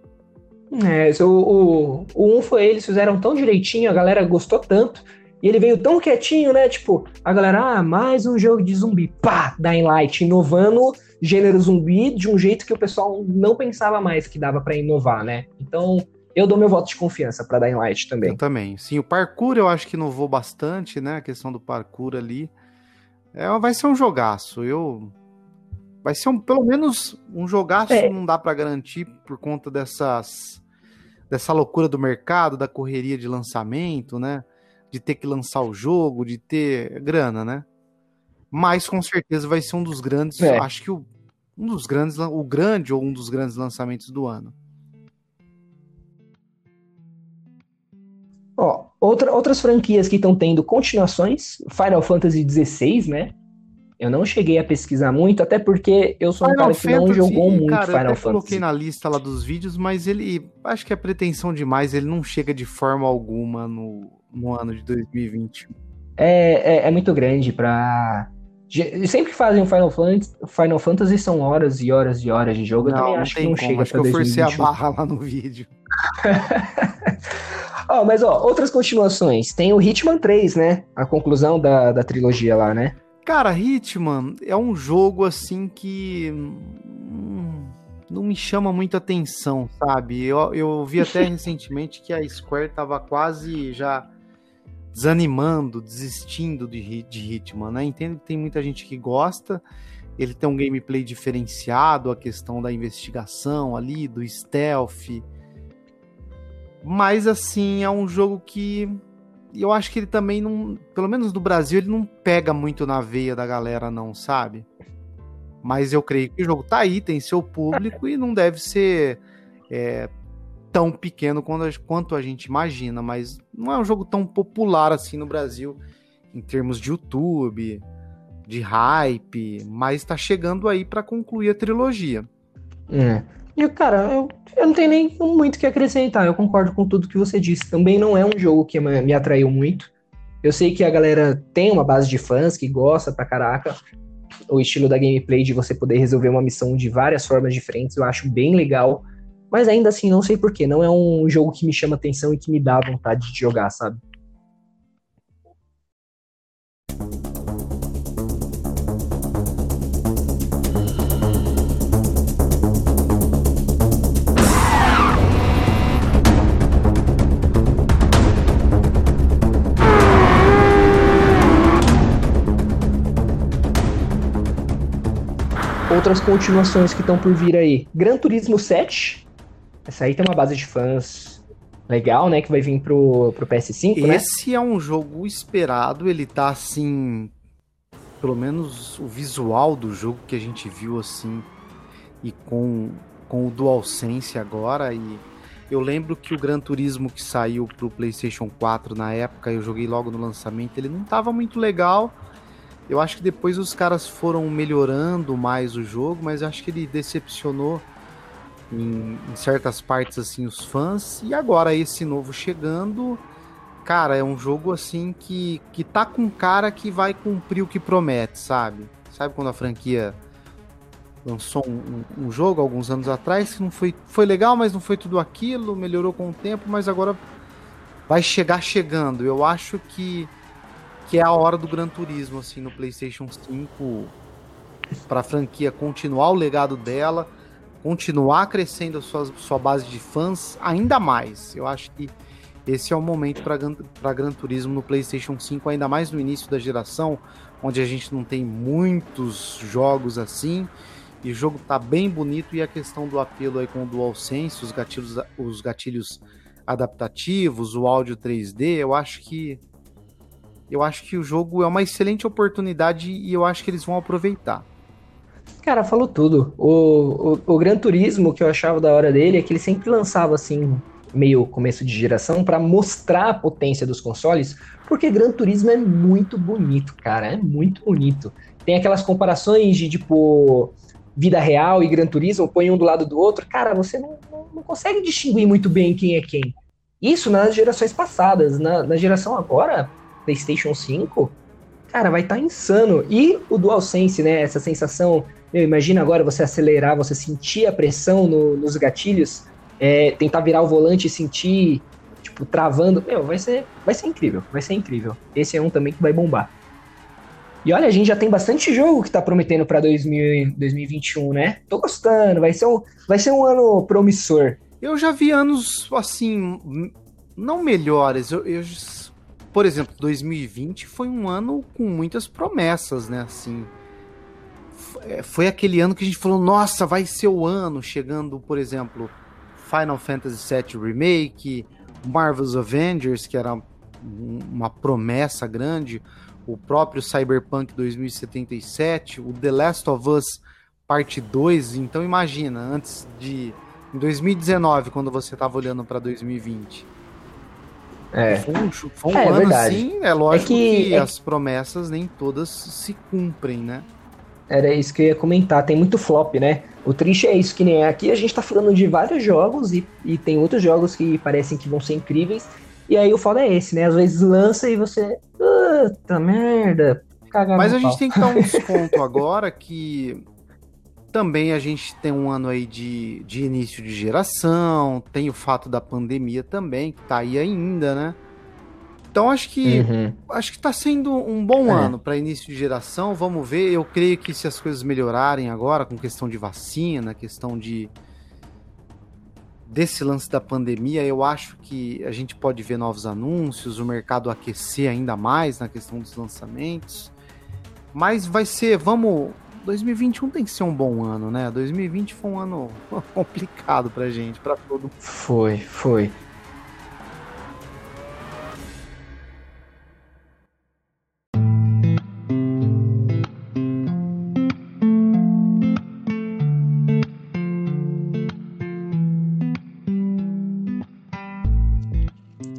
É, o, o, o 1 um foi eles fizeram tão direitinho, a galera gostou tanto, e ele veio tão quietinho, né? Tipo, a galera, ah, mais um jogo de zumbi, pá, Dying Light, inovando gênero zumbi de um jeito que o pessoal não pensava mais que dava para inovar, né? Então, eu dou meu voto de confiança para Dying Light também. Eu também. Sim, o parkour eu acho que inovou bastante, né? A questão do parkour ali. É, vai ser um jogaço. Eu Vai ser um, pelo menos um jogaço, é. não dá para garantir por conta dessas dessa loucura do mercado, da correria de lançamento, né? De ter que lançar o jogo, de ter grana, né? Mas com certeza vai ser um dos grandes, é. acho que o, um dos grandes, o grande ou um dos grandes lançamentos do ano. Ó, outra, outras franquias que estão tendo continuações, Final Fantasy XVI, né? Eu não cheguei a pesquisar muito, até porque eu sou um Final cara que Fantasy, não jogou muito cara, Final eu até Fantasy. coloquei na lista lá dos vídeos, mas ele. Acho que é pretensão demais, ele não chega de forma alguma no, no ano de 2020. É, é, é muito grande pra. Sempre que fazem o Final Fantasy, Final Fantasy são horas e horas e horas de jogo. Eu não, também acho que não como. chega acho pra que eu forcei a barra lá no vídeo. ó, mas ó, outras continuações. Tem o Hitman 3, né? A conclusão da, da trilogia lá, né? Cara, Hitman é um jogo assim que. Hum, não me chama muito atenção, sabe? Eu, eu vi até recentemente que a Square tava quase já desanimando, desistindo de, de Hitman, né? Entendo que tem muita gente que gosta, ele tem um gameplay diferenciado, a questão da investigação ali, do stealth. Mas assim, é um jogo que eu acho que ele também não, pelo menos no Brasil, ele não pega muito na veia da galera não, sabe? Mas eu creio que o jogo tá aí, tem seu público e não deve ser é, tão pequeno quanto a gente imagina, mas não é um jogo tão popular assim no Brasil, em termos de YouTube, de hype, mas está chegando aí para concluir a trilogia. É. E, cara, eu, eu não tenho nem muito o que acrescentar, eu concordo com tudo que você disse. Também não é um jogo que me atraiu muito. Eu sei que a galera tem uma base de fãs que gosta pra caraca. O estilo da gameplay de você poder resolver uma missão de várias formas diferentes, eu acho bem legal. Mas ainda assim, não sei porquê. Não é um jogo que me chama atenção e que me dá vontade de jogar, sabe? Outras continuações que estão por vir aí. Gran Turismo 7, essa aí tem uma base de fãs legal, né? Que vai vir pro, pro PS5, né? Esse é um jogo esperado, ele tá assim. Pelo menos o visual do jogo que a gente viu assim. E com, com o DualSense agora. E eu lembro que o Gran Turismo que saiu pro PlayStation 4 na época, eu joguei logo no lançamento, ele não tava muito legal. Eu acho que depois os caras foram melhorando mais o jogo, mas eu acho que ele decepcionou em, em, certas partes assim os fãs. E agora esse novo chegando cara é um jogo assim que que tá com cara que vai cumprir o que promete sabe? Sabe quando a franquia lançou um, um, um jogo alguns anos atrás que não foi foi legal mas não foi tudo aquilo melhorou com o tempo mas agora vai chegar chegando. Eu acho que que é a hora do Gran Turismo assim no PlayStation 5 para a franquia continuar o legado dela continuar crescendo a sua, sua base de fãs ainda mais. Eu acho que esse é o momento para Gran Turismo no PlayStation 5, ainda mais no início da geração, onde a gente não tem muitos jogos assim. E o jogo tá bem bonito e a questão do apelo aí com o DualSense, os gatilhos, os gatilhos adaptativos, o áudio 3D, eu acho que eu acho que o jogo é uma excelente oportunidade e eu acho que eles vão aproveitar. Cara, falou tudo. O, o, o Gran Turismo, que eu achava da hora dele, é que ele sempre lançava assim, meio começo de geração, para mostrar a potência dos consoles, porque Gran Turismo é muito bonito, cara. É muito bonito. Tem aquelas comparações de tipo vida real e Gran Turismo, põe um do lado do outro. Cara, você não, não, não consegue distinguir muito bem quem é quem. Isso nas gerações passadas. Na, na geração agora, PlayStation 5, cara, vai estar tá insano. E o DualSense, né? Essa sensação. Meu, imagina agora você acelerar, você sentir a pressão no, nos gatilhos, é, tentar virar o volante e sentir, tipo, travando. Meu, vai ser, vai ser incrível, vai ser incrível. Esse é um também que vai bombar. E olha, a gente já tem bastante jogo que tá prometendo para 2021, né? Tô gostando, vai ser, um, vai ser um ano promissor. Eu já vi anos, assim, não melhores. Eu, eu por exemplo, 2020 foi um ano com muitas promessas, né? Assim, é, foi aquele ano que a gente falou, nossa, vai ser o ano, chegando, por exemplo, Final Fantasy VII Remake, Marvel's Avengers, que era uma promessa grande, o próprio Cyberpunk 2077, o The Last of Us Parte 2. Então imagina, antes de em 2019, quando você estava olhando para 2020 É. Foi foi um É, ano verdade. assim, é lógico É que- que, é- as promessas nem todas se cumprem, né? Era isso que eu ia comentar. Tem muito flop, né? O triste é isso, que nem aqui a gente tá falando de vários jogos e, e tem outros jogos que parecem que vão ser incríveis. E aí o foda é esse, né? Às vezes lança e você. Puta merda. Mas a gente pau. tem que dar um desconto agora que também a gente tem um ano aí de, de início de geração, tem o fato da pandemia também, que tá aí ainda, né? Então acho que Uhum. acho que tá sendo um bom É. ano para início de geração. Vamos ver. Eu creio que se as coisas melhorarem agora, com questão de vacina, questão de desse lance da pandemia, eu acho que a gente pode ver novos anúncios, o mercado aquecer ainda mais na questão dos lançamentos. Mas vai ser, vamos. 2021 tem que ser um bom ano, né? 2020 foi um ano complicado pra gente, pra todo mundo. Foi, foi.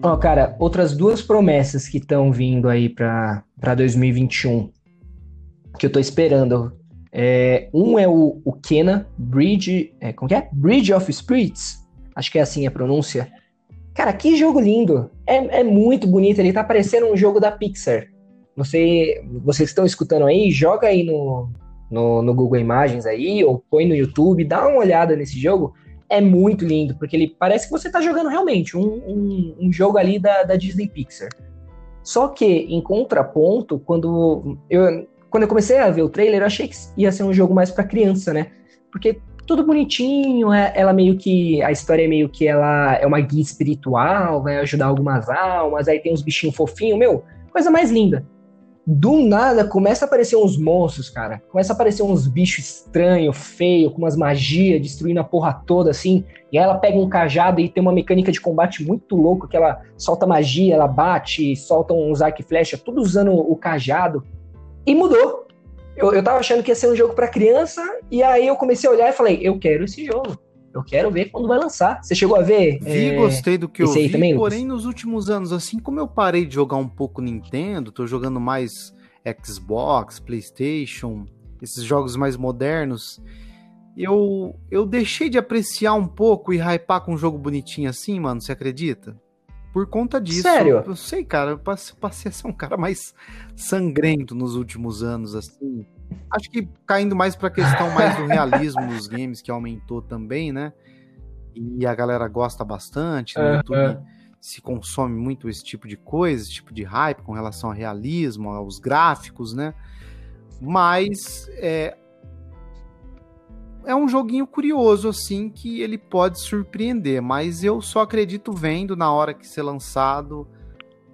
Ó, cara, outras duas promessas que estão vindo aí pra pra 2021 que eu tô esperando. É, um é o, o Kena Bridge. É, como que é? Bridge of Spirits. Acho que é assim a pronúncia. Cara, que jogo lindo! É, é muito bonito. Ele tá parecendo um jogo da Pixar. Você, vocês estão escutando aí, joga aí no, no, no Google Imagens aí, ou põe no YouTube, dá uma olhada nesse jogo. É muito lindo, porque ele parece que você tá jogando realmente um, um, um jogo ali da, da Disney Pixar. Só que, em contraponto, quando eu, quando eu comecei a ver o trailer, eu achei que ia ser um jogo mais pra criança, né? Porque tudo bonitinho, é- ela meio que. A história é meio que ela é uma guia espiritual, vai ajudar algumas almas, aí tem uns bichinhos fofinhos, meu, coisa mais linda. Do nada começa a aparecer uns monstros, cara. Começa a aparecer uns bichos estranhos, feios, com umas magias, destruindo a porra toda, assim. E aí ela pega um cajado e tem uma mecânica de combate muito louco, que ela solta magia, ela bate, solta uns arco e flecha, tudo usando o cajado. E mudou. Eu, eu tava achando que ia ser um jogo pra criança, e aí eu comecei a olhar e falei, eu quero esse jogo. Eu quero ver quando vai lançar. Você chegou a ver? Vi, É, gostei do que eu vi, também, porém nos últimos anos, assim como eu parei de jogar um pouco Nintendo, tô jogando mais Xbox, Playstation, esses jogos mais modernos, eu, eu deixei de apreciar um pouco e hypar com um jogo bonitinho assim, mano, você acredita? Por conta disso. Sério? Eu sei, cara, eu passe- passei a ser um cara mais sangrento nos últimos anos, assim. Acho que caindo mais pra questão mais do realismo nos games, que aumentou também, né? E a galera gosta bastante, no Aham. YouTube se consome muito esse tipo de coisa, esse tipo de hype com relação ao realismo, aos gráficos, né? Mas é, é um joguinho curioso, assim, que ele pode surpreender, mas eu só acredito vendo na hora que ser lançado.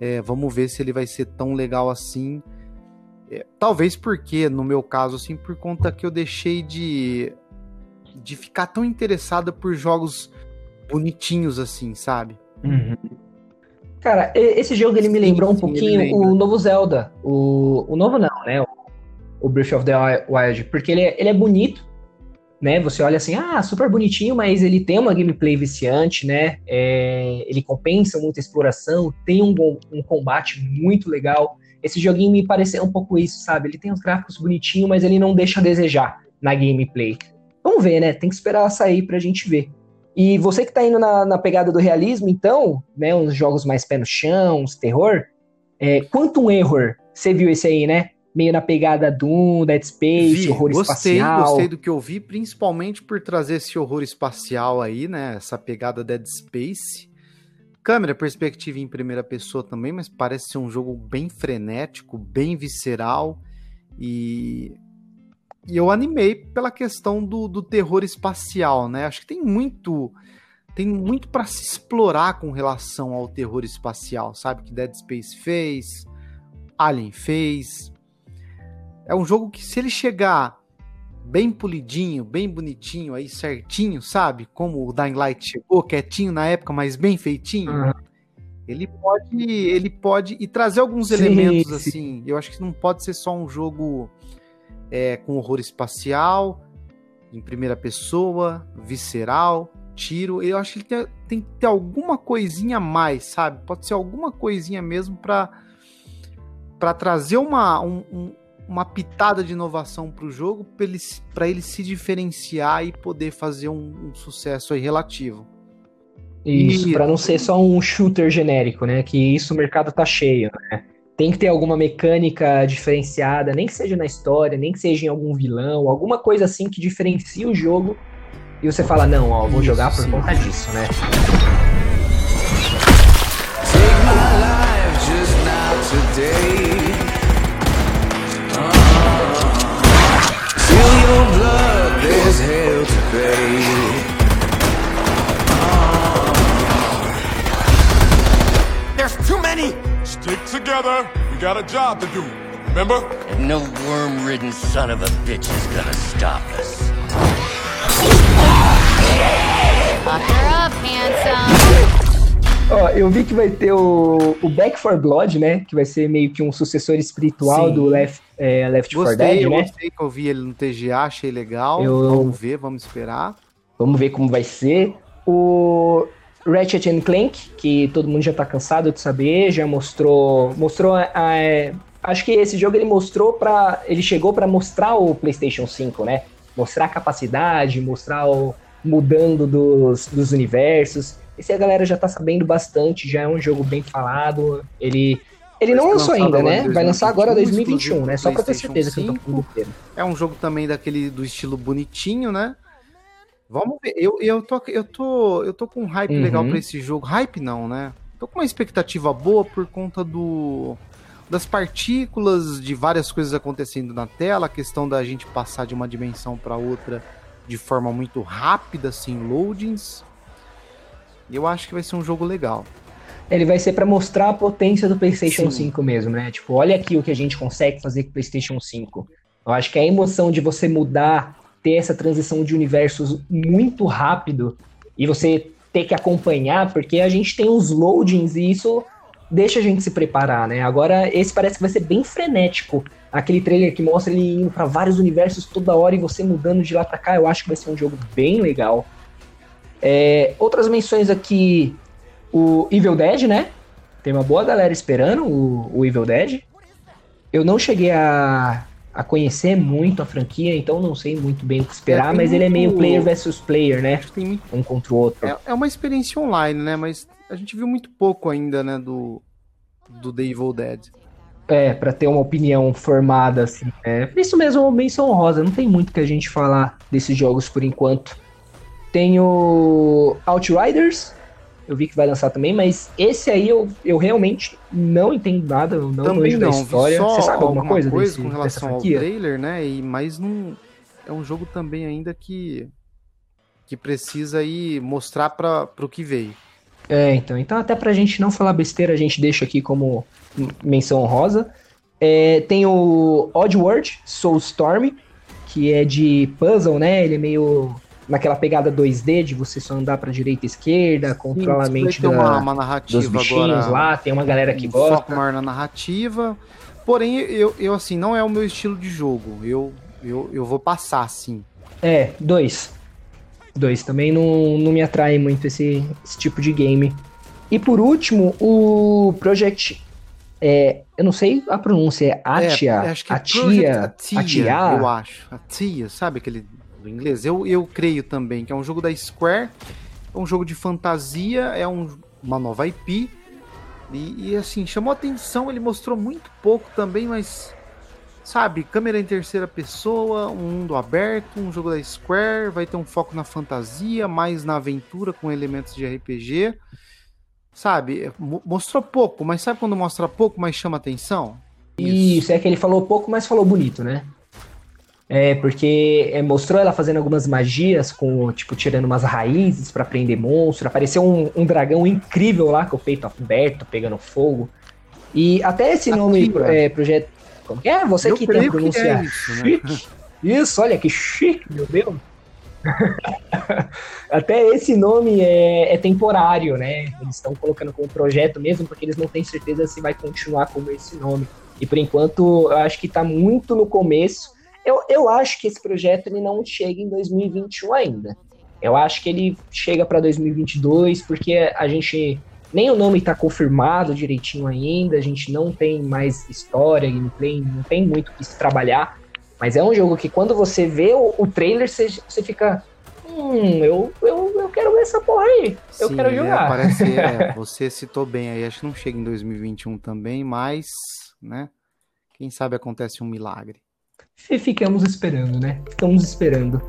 É, vamos ver se ele vai ser tão legal assim. É, talvez porque, no meu caso, assim, por conta que eu deixei de, de ficar tão interessado por jogos bonitinhos assim, sabe? Uhum. Cara, esse jogo ele me Sim, lembrou um sim, pouquinho lembra. o novo Zelda. O, o novo não, né? O, o Breath of the Wild. Porque ele é, ele é bonito, né? Você olha assim, ah, super bonitinho, mas ele tem uma gameplay viciante, né? É, ele compensa muita exploração, tem um, um combate muito legal. Esse joguinho me pareceu um pouco isso, sabe? Ele tem os gráficos bonitinhos, mas ele não deixa a desejar na gameplay. Vamos ver, né? Tem que esperar ela sair pra gente ver. E você que tá indo na, na pegada do realismo, então, né, uns jogos mais pé no chão, uns terror, é, Quantum Error, você viu esse aí, né? Meio na pegada Doom, Dead Space, Vi, horror gostei, espacial. gostei do que eu vi, principalmente por trazer esse horror espacial aí, né? Essa pegada Dead Space. Câmera, perspectiva em primeira pessoa também, mas parece ser um jogo bem frenético, bem visceral. E, e eu animei pela questão do, do terror espacial, né? Acho que tem muito tem muito para se explorar com relação ao terror espacial, sabe? Que Dead Space fez, Alien fez. É um jogo que, se ele chegar bem polidinho, bem bonitinho, aí certinho, sabe? Como o Dying Light chegou, quietinho na época, mas bem feitinho. Uhum. Ele pode, ele pode e trazer alguns Sim, elementos sim. assim. Eu acho que não pode ser só um jogo é, com horror espacial, em primeira pessoa, visceral, tiro. Eu acho que ele tem, tem que ter alguma coisinha a mais, sabe? Pode ser alguma coisinha mesmo para para trazer uma, um, um, uma pitada de inovação para o jogo, para ele, ele se diferenciar e poder fazer um, um sucesso aí relativo. Isso, para não ser só um shooter genérico, né? Que isso o mercado tá cheio, né? Tem que ter alguma mecânica diferenciada, nem que seja na história, nem que seja em algum vilão, alguma coisa assim que diferencie o jogo e você fala, não, ó, vou jogar por conta disso, né? Take my life just now today. There's too many! Stick together, we got a job to do, remember? And no worm-ridden son of a bitch is gonna stop us. up, handsome. Ó, eu vi que vai ter o, o Back for Blood, né? Que vai ser meio que um sucessor espiritual Sim. do Left, é, Left gostei, 4 Dead, eu né? Gostei que eu vi ele no TGA, achei legal. Eu... Vamos ver, vamos esperar. Vamos ver como vai ser. O Ratchet Clank, que todo mundo já tá cansado de saber, já mostrou, mostrou a, a, acho que esse jogo ele mostrou para, ele chegou para mostrar o PlayStation 5, né? Mostrar a capacidade, mostrar o mudando dos, dos universos. Esse a galera já tá sabendo bastante, já é um jogo bem falado. Ele ele não lançou ainda, né? Vai lançar agora 2021, né? Só pra ter certeza 5. que eu tô falando. É um jogo também daquele do estilo bonitinho, né? Vamos ver. Eu, eu, tô, eu, tô, eu tô com um hype uhum. legal para esse jogo. Hype não, né? Tô com uma expectativa boa por conta do das partículas, de várias coisas acontecendo na tela, a questão da gente passar de uma dimensão para outra de forma muito rápida, sem loadings. E eu acho que vai ser um jogo legal. Ele vai ser para mostrar a potência do PlayStation Sim. 5 mesmo, né? Tipo, olha aqui o que a gente consegue fazer com o PlayStation 5. Eu acho que a emoção de você mudar, ter essa transição de universos muito rápido e você ter que acompanhar, porque a gente tem os loadings e isso deixa a gente se preparar, né? Agora, esse parece que vai ser bem frenético aquele trailer que mostra ele indo para vários universos toda hora e você mudando de lá para cá, eu acho que vai ser um jogo bem legal. É, outras menções aqui, o Evil Dead, né? Tem uma boa galera esperando o, o Evil Dead. Eu não cheguei a, a conhecer muito a franquia, então não sei muito bem o que esperar, é, mas muito... ele é meio player versus player, né? Muito... Um contra o outro. É, é, uma experiência online, né? Mas a gente viu muito pouco ainda, né, do, do The Evil Dead. É, para ter uma opinião formada, assim. É, isso mesmo, menção honrosa. Não tem muito que a gente falar desses jogos por enquanto. Tem o Outriders, eu vi que vai lançar também, mas esse aí eu, eu realmente não entendo nada, eu não também da história. Você sabe alguma coisa, coisa desse, com relação ao trailer, né? E, mas não é um jogo também ainda que que precisa aí mostrar para o que veio. É, então, então até pra gente não falar besteira, a gente deixa aqui como menção honrosa. É, tem o Oddworld Soulstorm, que é de puzzle, né? Ele é meio naquela pegada 2D de você só andar para direita e esquerda, controlar a mente da, uma, uma narrativa dos bichinhos agora, lá. Tem uma galera que um gosta. Foco maior na narrativa. Porém, eu, eu assim, não é o meu estilo de jogo. Eu, eu, eu vou passar, sim. É, dois. Dois. Também não, não me atrai muito esse, esse tipo de game. E por último, o Project é, eu não sei a pronúncia, é Atia, é, acho que é Atia, Atia, Atia, eu acho. Atia, sabe aquele do inglês? Eu, eu creio também que é um jogo da Square, é um jogo de fantasia, é um, uma nova IP. E, e, assim, chamou atenção, ele mostrou muito pouco também, mas sabe, câmera em terceira pessoa, um mundo aberto, um jogo da Square, vai ter um foco na fantasia, mais na aventura com elementos de RPG. Sabe? Mostrou pouco, mas sabe quando mostra pouco, mas chama atenção? Isso, Isso é que ele falou pouco, mas falou bonito, né? É, porque é, mostrou ela fazendo algumas magias, com, tipo, tirando umas raízes para prender monstro. Apareceu um, um, dragão incrível lá, com o peito aberto, pegando fogo. E até esse nome, é, projeto. Como que é? Você Eu que tem a pronúncia é isso, né? Isso, olha que chique, meu Deus. Até esse nome é, é, temporário, né? Eles estão colocando como projeto mesmo, porque eles não têm certeza se vai continuar como esse nome. E por enquanto, eu acho que está muito no começo. Eu, eu acho que esse projeto ele não chega em 2021 ainda. Eu acho que ele chega para 2022 porque a gente nem o nome está confirmado direitinho ainda, a gente não tem mais história, gameplay, não tem muito que se trabalhar. Mas é um jogo que quando você vê o, o trailer, você, você fica. Hum, eu, eu, eu quero ver essa porra aí. Eu Sim, quero jogar. É, parece, é, você citou bem aí, acho que não chega em 2021 também, mas, né? Quem sabe acontece um milagre. Ficamos esperando, né? Ficamos esperando.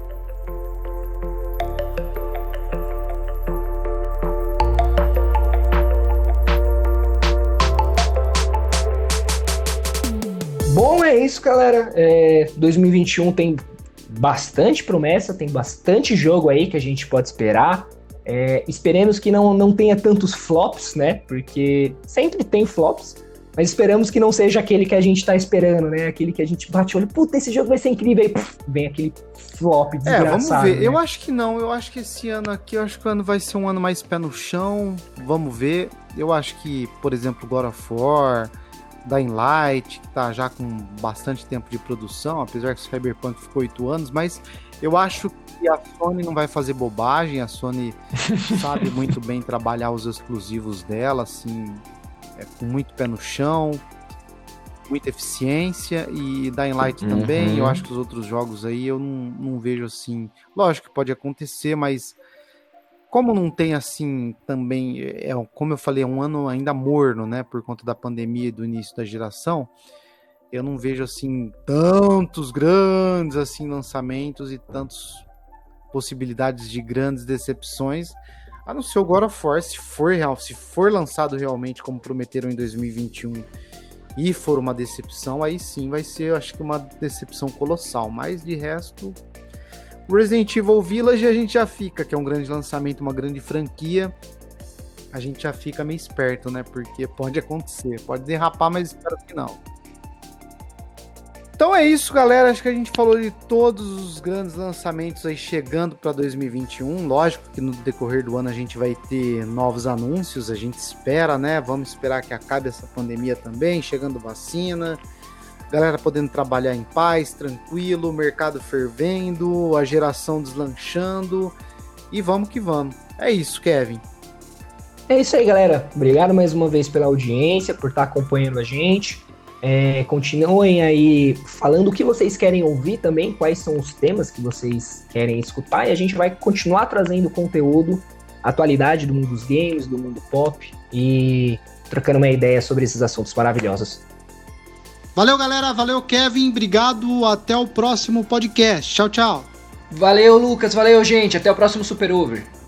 Bom, é isso, galera. É, 2021 tem bastante promessa, tem bastante jogo aí que a gente pode esperar. É, esperemos que não, não tenha tantos flops, né? Porque sempre tem flops. Mas esperamos que não seja aquele que a gente tá esperando, né? Aquele que a gente bate o olho, puta, esse jogo vai ser incrível. Aí puf, vem aquele flop desgraçado. É, vamos ver. Né? Eu acho que não. Eu acho que esse ano aqui, eu acho que o ano vai ser um ano mais pé no chão. Vamos ver. Eu acho que, por exemplo, God of War, Dying Light, que tá já com bastante tempo de produção, apesar que o Cyberpunk ficou oito anos, mas eu acho que a Sony não vai fazer bobagem, a Sony sabe muito bem trabalhar os exclusivos dela, assim, é, com muito pé no chão, muita eficiência, e Dying Light Uhum. também, eu acho que os outros jogos aí eu não, não vejo assim, lógico que pode acontecer, mas como não tem assim também, é, como eu falei, é um ano ainda morno, né, por conta da pandemia e do início da geração, eu não vejo assim tantos grandes assim lançamentos e tantas possibilidades de grandes decepções, a não ser o God of War, se for real, se for lançado realmente como prometeram em 2021 e for uma decepção, aí sim vai ser, eu acho que uma decepção colossal, mas de resto Resident Evil Village a gente já fica, que é um grande lançamento, uma grande franquia. A gente já fica meio esperto, né? Porque pode acontecer, pode derrapar, mas espero que não. Então é isso, galera. Acho que a gente falou de todos os grandes lançamentos aí chegando para 2021. Lógico que no decorrer do ano a gente vai ter novos anúncios, a gente espera, né? Vamos esperar que acabe essa pandemia também, chegando vacina galera podendo trabalhar em paz, tranquilo, mercado fervendo, a geração deslanchando e vamos que vamos. É isso, Kevin. É isso aí, galera. Obrigado mais uma vez pela audiência, por estar acompanhando a gente. É, continuem aí falando o que vocês querem ouvir também, quais são os temas que vocês querem escutar, e a gente vai continuar trazendo conteúdo, atualidade do mundo dos games, do mundo pop, e trocando uma ideia sobre esses assuntos maravilhosos. Valeu, galera. Valeu, Kevin. Obrigado. Até o próximo podcast. Tchau, tchau. Valeu, Lucas. Valeu, gente. Até o próximo Super Over.